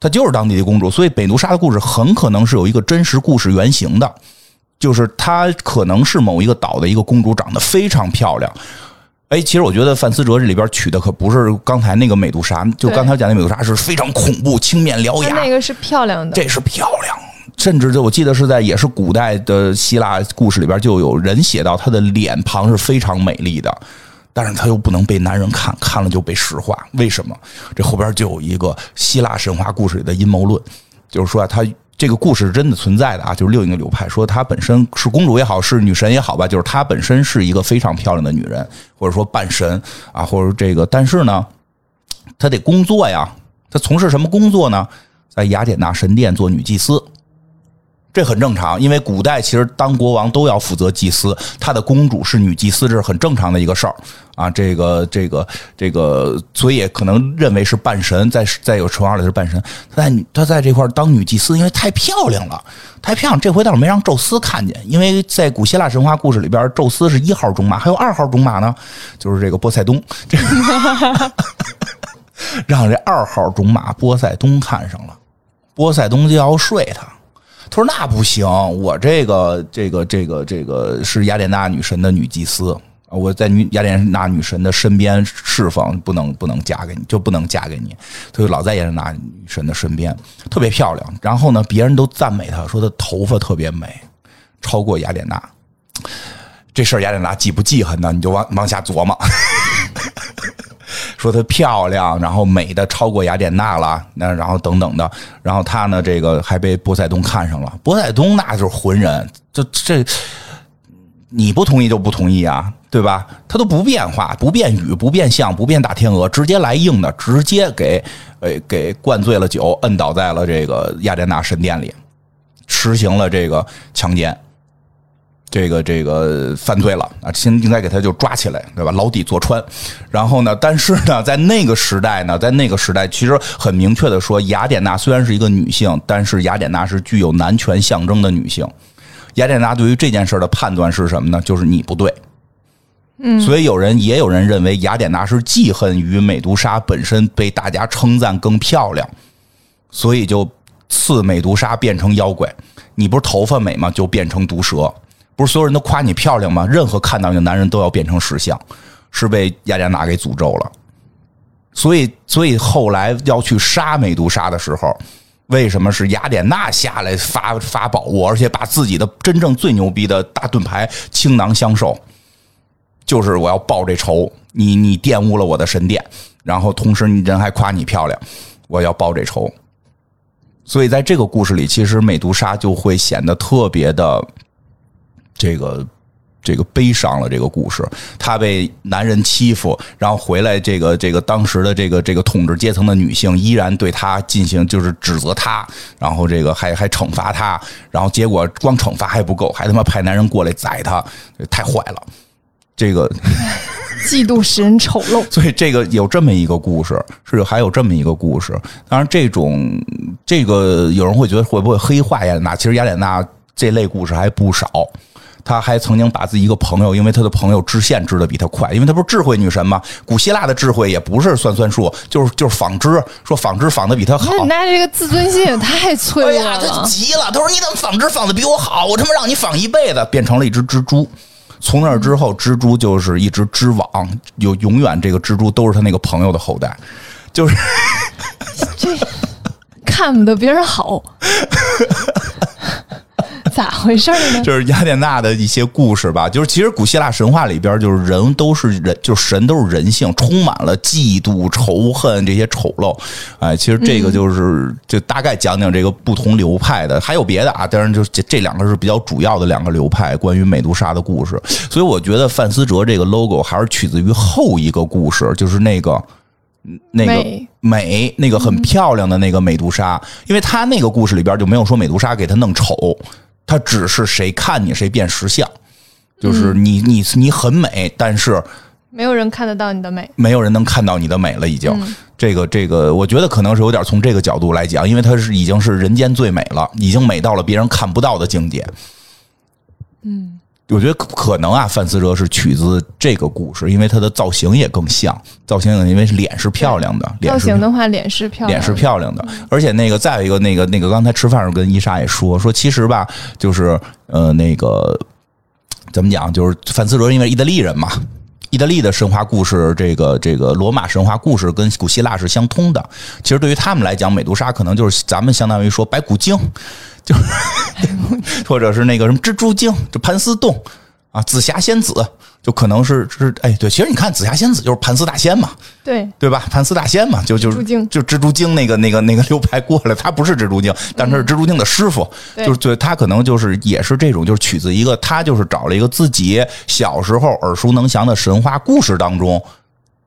她就是当地的公主，所以美杜莎的故事很可能是有一个真实故事原型的，就是她可能是某一个岛的一个公主，长得非常漂亮。哎，其实我觉得范思哲这里边取的可不是刚才那个美杜莎，就刚才讲的美杜莎是非常恐怖、青面獠牙，那个是漂亮的，这是漂亮，甚至就我记得是在也是古代的希腊故事里边就有人写到她的脸庞是非常美丽的。但是他又不能被男人看，看了就被石化。为什么？这后边就有一个希腊神话故事里的阴谋论，就是说啊他这个故事是真的存在的啊。就是另一个流派说，她本身是公主也好，是女神也好吧，就是她本身是一个非常漂亮的女人，或者说半神啊，或者这个。但是呢，她得工作呀，她从事什么工作呢？在雅典娜神殿做女祭司。这很正常，因为古代其实当国王都要负责祭司，他的公主是女祭司，这是很正常的一个事儿啊。这个这个这个，所以也可能认为是半神，在在有传话里是半神。在他在这块当女祭司，因为太漂亮了，太漂亮。这回倒是没让宙斯看见，因为在古希腊神话故事里边，宙斯是一号种马，还有二号种马呢，就是这个波塞冬，这 *laughs* 让这二号种马波塞冬看上了，波塞冬就要睡他。他说：“那不行，我这个这个这个这个是雅典娜女神的女祭司，我在女雅典娜女神的身边侍奉，不能不能嫁给你，就不能嫁给你。他就老在雅典娜女神的身边，特别漂亮。然后呢，别人都赞美她，说她头发特别美，超过雅典娜。这事儿雅典娜记不记恨呢？你就往往下琢磨。”说她漂亮，然后美的超过雅典娜了，那然后等等的，然后她呢，这个还被波塞冬看上了。波塞冬那就是浑人，就这，你不同意就不同意啊，对吧？他都不变化，不变语，不变相，不变大天鹅，直接来硬的，直接给呃给灌醉了酒，摁倒在了这个雅典娜神殿里，实行了这个强奸。这个这个犯罪了啊，先应该给他就抓起来，对吧？牢底坐穿。然后呢，但是呢，在那个时代呢，在那个时代，其实很明确的说，雅典娜虽然是一个女性，但是雅典娜是具有男权象征的女性。雅典娜对于这件事的判断是什么呢？就是你不对。嗯，所以有人也有人认为雅典娜是记恨于美杜莎本身被大家称赞更漂亮，所以就赐美杜莎变成妖怪。你不是头发美吗？就变成毒蛇。不是所有人都夸你漂亮吗？任何看到你的男人都要变成石像，是被雅典娜给诅咒了。所以，所以后来要去杀美杜莎的时候，为什么是雅典娜下来发发宝物，而且把自己的真正最牛逼的大盾牌倾囊相授？就是我要报这仇，你你玷污了我的神殿，然后同时你人还夸你漂亮，我要报这仇。所以在这个故事里，其实美杜莎就会显得特别的。这个这个悲伤了。这个故事，她被男人欺负，然后回来，这个这个当时的这个这个统治阶层的女性依然对她进行就是指责她，然后这个还还惩罚她，然后结果光惩罚还不够，还他妈派男人过来宰她，太坏了。这个 *laughs* 嫉妒使人丑陋，*laughs* 所以这个有这么一个故事，是还有这么一个故事。当然，这种这个有人会觉得会不会黑化雅典娜？其实雅典娜这类故事还不少。他还曾经把自己一个朋友，因为他的朋友织线织的比他快，因为他不是智慧女神吗？古希腊的智慧也不是算算术，就是就是纺织，说纺织纺的比他好。那这个自尊心也太脆弱了。他急了，他说：“你怎么纺织纺的比我好？我他妈让你纺一辈子，变成了一只蜘蛛。”从那之后，蜘蛛就是一只织网，有永远这个蜘蛛都是他那个朋友的后代，就是这看不得别人好。*laughs* 咋回事呢？就是雅典娜的一些故事吧。就是其实古希腊神话里边，就是人都是人，就是神都是人性，充满了嫉妒、仇恨这些丑陋。哎，其实这个就是就大概讲讲这个不同流派的，还有别的啊。当然，就这这两个是比较主要的两个流派关于美杜莎的故事。所以我觉得范思哲这个 logo 还是取自于后一个故事，就是那个那个美那个很漂亮的那个美杜莎，因为他那个故事里边就没有说美杜莎给他弄丑。它只是谁看你谁变石像，就是你你你很美，但是没有人看得到你的美，没有人能看到你的美了。已经，这个这个，我觉得可能是有点从这个角度来讲，因为它是已经是人间最美了，已经美到了别人看不到的境界。嗯。我觉得可能啊，范思哲是取自这个故事，因为他的造型也更像造型，因为脸是漂亮的。造型的话，脸是漂亮，脸是漂亮的。而且那个再有一个，那个那个刚才吃饭时候跟伊莎也说说，其实吧，就是呃，那个怎么讲，就是范思哲因为意大利人嘛，意大利的神话故事，这个这个罗马神话故事跟古希腊是相通的。其实对于他们来讲，美杜莎可能就是咱们相当于说白骨精。就是，或者是那个什么蜘蛛精，就盘丝洞啊，紫霞仙子，就可能是是哎，对，其实你看紫霞仙子就是盘丝大仙嘛，对对吧？盘丝大仙嘛，就就蜘蛛精，就蜘蛛精那个那个那个流派过来，他不是蜘蛛精，但他是蜘蛛精的师傅，就是对他可能就是也是这种，就是取自一个他就是找了一个自己小时候耳熟能详的神话故事当中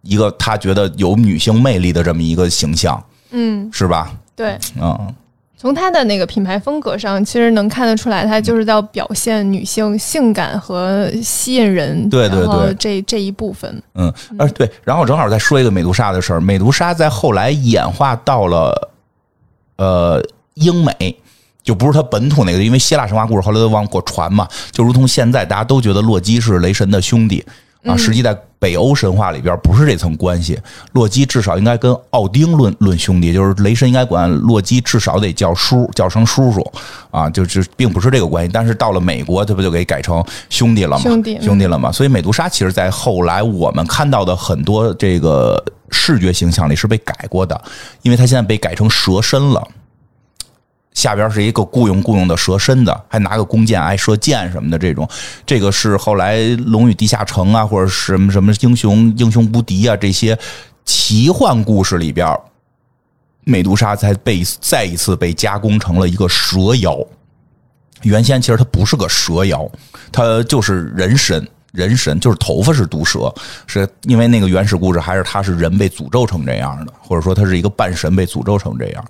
一个他觉得有女性魅力的这么一个形象，嗯，是吧？对，嗯。从他的那个品牌风格上，其实能看得出来，他就是要表现女性性感和吸引人。对对对，这这一部分。嗯，呃，对。然后正好再说一个美杜莎的事儿。美杜莎在后来演化到了呃英美，就不是他本土那个，因为希腊神话故事后来都往过传嘛，就如同现在大家都觉得洛基是雷神的兄弟。啊，实际在北欧神话里边不是这层关系。洛基至少应该跟奥丁论论兄弟，就是雷神应该管洛基至少得叫叔，叫声叔叔啊，就是并不是这个关系。但是到了美国，这不就给改成兄弟了吗？兄弟，兄弟了吗？所以美杜莎其实，在后来我们看到的很多这个视觉形象里是被改过的，因为它现在被改成蛇身了。下边是一个雇佣雇佣的蛇身的，还拿个弓箭挨射箭什么的这种，这个是后来《龙与地下城》啊，或者什么什么英雄英雄无敌啊这些奇幻故事里边，美杜莎才被再一次被加工成了一个蛇妖。原先其实它不是个蛇妖，它就是人身，人身就是头发是毒蛇，是因为那个原始故事还是他是人被诅咒成这样的，或者说他是一个半神被诅咒成这样，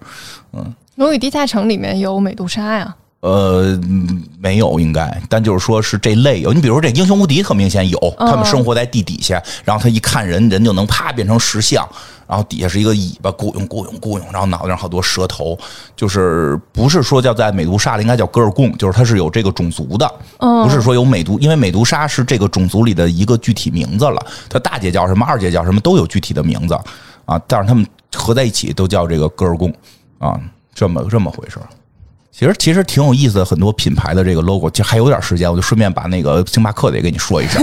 嗯。《龙与地下城》里面有美杜莎呀？呃，没有，应该，但就是说是这类有。你比如说这英雄无敌，特明显有，他们生活在地底下，然后他一看人，人就能啪变成石像，然后底下是一个尾巴，雇佣雇佣雇佣，然后脑袋上好多蛇头，就是不是说叫在美杜莎里应该叫戈尔贡，就是他是有这个种族的，不是说有美杜，因为美杜莎是这个种族里的一个具体名字了，他大姐叫什么，二姐叫什么都有具体的名字啊，但是他们合在一起都叫这个戈尔贡啊。这么这么回事其实其实挺有意思的，很多品牌的这个 logo，其实还有点时间，我就顺便把那个星巴克的也给你说一下。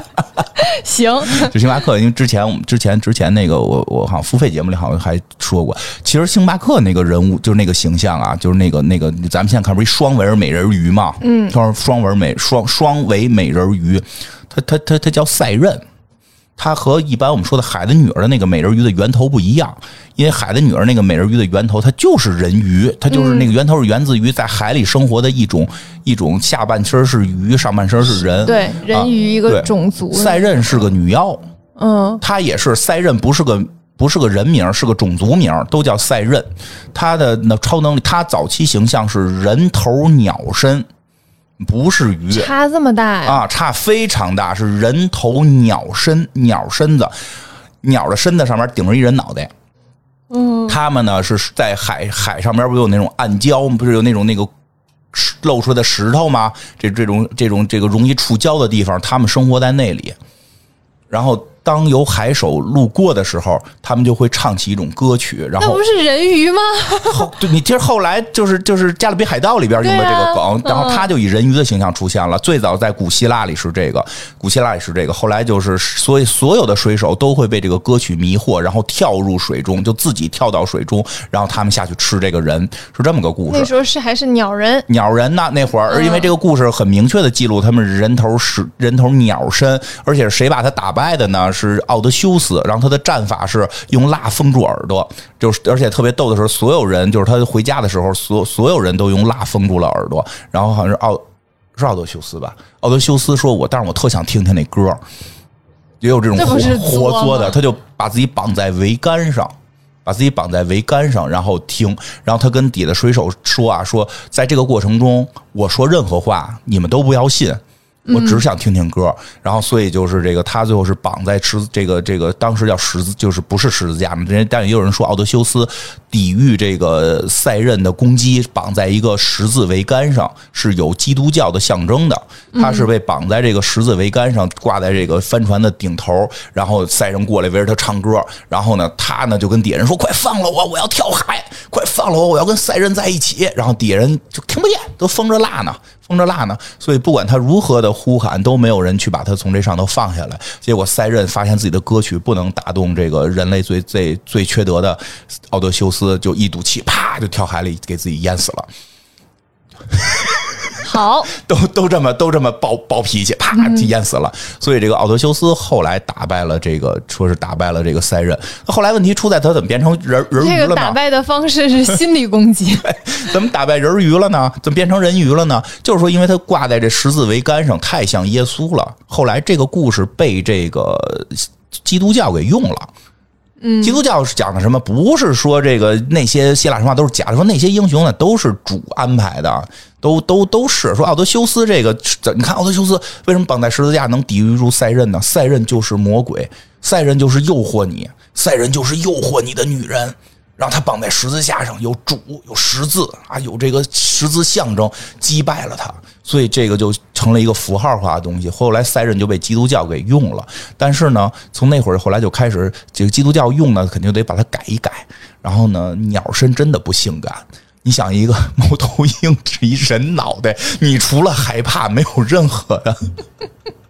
*laughs* 行，*laughs* 就星巴克，因为之前我们之前之前那个我我好像付费节目里好像还说过，其实星巴克那个人物就是那个形象啊，就是那个那个咱们现在看不是一双纹美人鱼嘛？嗯，双双纹美双双尾美人鱼，它它它它叫赛壬。它和一般我们说的海的女儿的那个美人鱼的源头不一样，因为海的女儿那个美人鱼的源头它就是人鱼，它就是那个源头是源自于在海里生活的一种 *laughs* 一种下半身是鱼，上半身是人，对人鱼一个种族。赛壬是个女妖，嗯，她也是赛壬，不是个不是个人名，是个种族名，都叫赛壬。她的那超能力，她早期形象是人头鸟身。不是鱼，差这么大呀！啊，差非常大，是人头鸟身，鸟身子，鸟的身子上面顶着一人脑袋。嗯，他们呢是在海海上面，不有那种暗礁，不是有那种那个露出来的石头吗？这这种这种这个容易触礁的地方，他们生活在那里，然后。当有海手路过的时候，他们就会唱起一种歌曲，然后那不是人鱼吗？后 *laughs* 对，你其实后来就是就是《加勒比海盗》里边用的这个梗，然后他就以人鱼的形象出现了。最早在古希腊里是这个，古希腊里是这个，后来就是所以所有的水手都会被这个歌曲迷惑，然后跳入水中，就自己跳到水中，然后他们下去吃这个人，是这么个故事。那时候是还是鸟人，鸟人呢？那会儿，因为这个故事很明确的记录他们人头是人头鸟身，而且谁把他打败的呢？是奥德修斯，然后他的战法是用蜡封住耳朵，就是而且特别逗的是，所有人就是他回家的时候，所所有人都用蜡封住了耳朵，然后好像是奥是奥德修斯吧？奥德修斯说我，但是我特想听听那歌，也有这种活活作的，他就把自己绑在桅杆上，把自己绑在桅杆上，然后听，然后他跟底下的水手说啊，说在这个过程中，我说任何话你们都不要信。我只想听听歌，然后所以就是这个，他最后是绑在十这个这个当时叫十字，就是不是十字架嘛？人但也有人说奥德修斯抵御这个赛壬的攻击，绑在一个十字桅杆上，是有基督教的象征的。他是被绑在这个十字桅杆上，挂在这个帆船的顶头，然后赛人过来围着他唱歌，然后呢，他呢就跟底下人说：“快放了我，我要跳海！快放了我，我要跟赛人在一起。”然后底下人就听不见，都封着蜡呢。封着蜡呢，所以不管他如何的呼喊，都没有人去把他从这上头放下来。结果塞壬发现自己的歌曲不能打动这个人类最最最缺德的奥德修斯，就一赌气，啪就跳海里给自己淹死了。好，*laughs* 都都这么都这么暴暴脾气，啪就淹死了。所以这个奥德修斯后来打败了这个，说是打败了这个塞壬。后来问题出在他怎么变成人人鱼了呢？这个打败的方式是心理攻击。*laughs* 怎么打败人鱼了呢？怎么变成人鱼了呢？就是说，因为他挂在这十字桅杆上，太像耶稣了。后来这个故事被这个基督教给用了。嗯，基督教是讲的什么？不是说这个那些希腊神话都是假的，说那些英雄呢都是主安排的，都都都是说奥德修斯这个，你看奥德修斯为什么绑在十字架能抵御住赛壬呢？赛壬就是魔鬼，赛壬就是诱惑你，赛壬就是诱惑你的女人。让他绑在十字架上，有主，有十字啊，有这个十字象征，击败了他，所以这个就成了一个符号化的东西。后来赛壬就被基督教给用了，但是呢，从那会儿后来就开始，这个基督教用呢，肯定得把它改一改。然后呢，鸟身真的不性感。你想，一个 *laughs* 猫头鹰是一人脑袋，你除了害怕，没有任何的，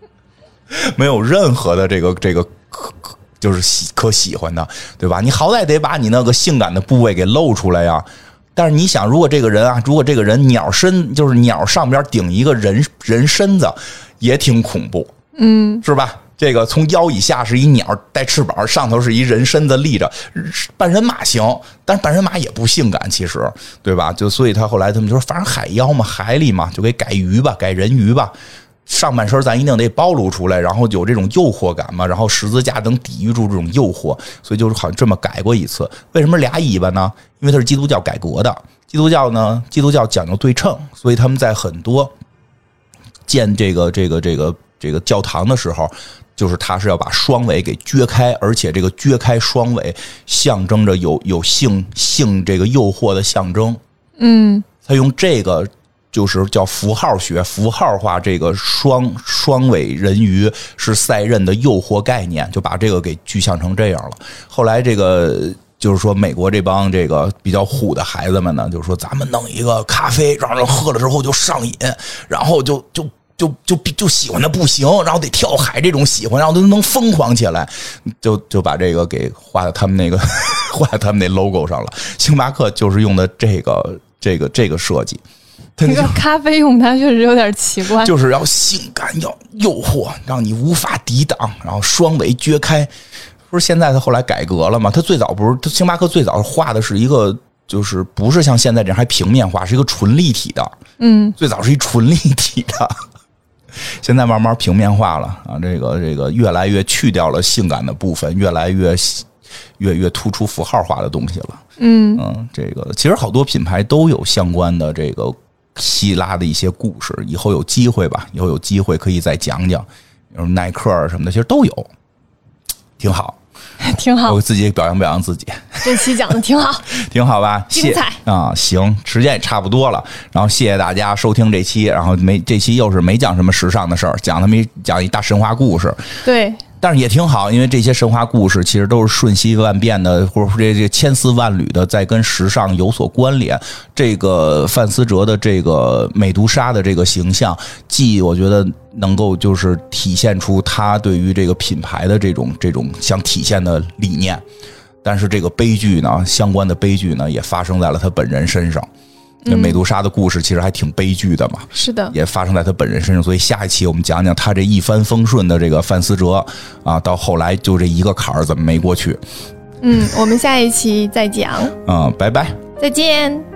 *laughs* 没有任何的这个这个可可。就是喜可喜欢的，对吧？你好歹得把你那个性感的部位给露出来呀。但是你想，如果这个人啊，如果这个人鸟身就是鸟上边顶一个人人身子，也挺恐怖，嗯，是吧？这个从腰以下是一鸟带翅膀，上头是一人身子立着，半人马行，但是半人马也不性感，其实，对吧？就所以他后来他们就说，反正海妖嘛，海里嘛，就给改鱼吧，改人鱼吧。上半身咱一定得暴露出来，然后有这种诱惑感嘛，然后十字架能抵御住这种诱惑，所以就是好像这么改过一次。为什么俩尾巴呢？因为它是基督教改革的。基督教呢，基督教讲究对称，所以他们在很多建这个这个这个这个教堂的时候，就是他是要把双尾给撅开，而且这个撅开双尾象征着有有性性这个诱惑的象征。嗯，他用这个。就是叫符号学，符号化这个双双尾人鱼是赛壬的诱惑概念，就把这个给具象成这样了。后来这个就是说，美国这帮这个比较虎的孩子们呢，就是说，咱们弄一个咖啡，让人喝了之后就上瘾，然后就就就就就喜欢的不行，然后得跳海这种喜欢，然后都能疯狂起来，就就把这个给画到他们那个 *laughs* 画到他们那 logo 上了。星巴克就是用的这个这个这个设计。那个咖啡用它确实有点奇怪，就是要性感，要诱惑，让你无法抵挡，然后双尾撅开。不是现在他后来改革了吗？他最早不是星巴克最早画的是一个，就是不是像现在这样还平面画，是一个纯立体的。嗯，最早是一纯立体的，*laughs* 现在慢慢平面化了啊。这个这个越来越去掉了性感的部分，越来越越越突出符号化的东西了。嗯嗯，这个其实好多品牌都有相关的这个希拉的一些故事，以后有机会吧，以后有机会可以再讲讲，比如耐克什么的，其实都有，挺好。*laughs* 挺好，我自己表扬表扬自己。这期讲的挺好，*laughs* 挺好吧？精彩啊！行，时间也差不多了，然后谢谢大家收听这期。然后没这期又是没讲什么时尚的事儿，讲他没讲一大神话故事。对。但是也挺好，因为这些神话故事其实都是瞬息万变的，或者说这这千丝万缕的，在跟时尚有所关联。这个范思哲的这个美杜莎的这个形象，既我觉得能够就是体现出他对于这个品牌的这种 *laughs* 这种想体现的理念，但是这个悲剧呢，相关的悲剧呢，也发生在了他本人身上。那美杜莎的故事其实还挺悲剧的嘛，是的，也发生在他本人身上。所以下一期我们讲讲他这一帆风顺的这个范思哲啊，到后来就这一个坎儿怎么没过去？嗯，我们下一期再讲。嗯，拜拜，再见。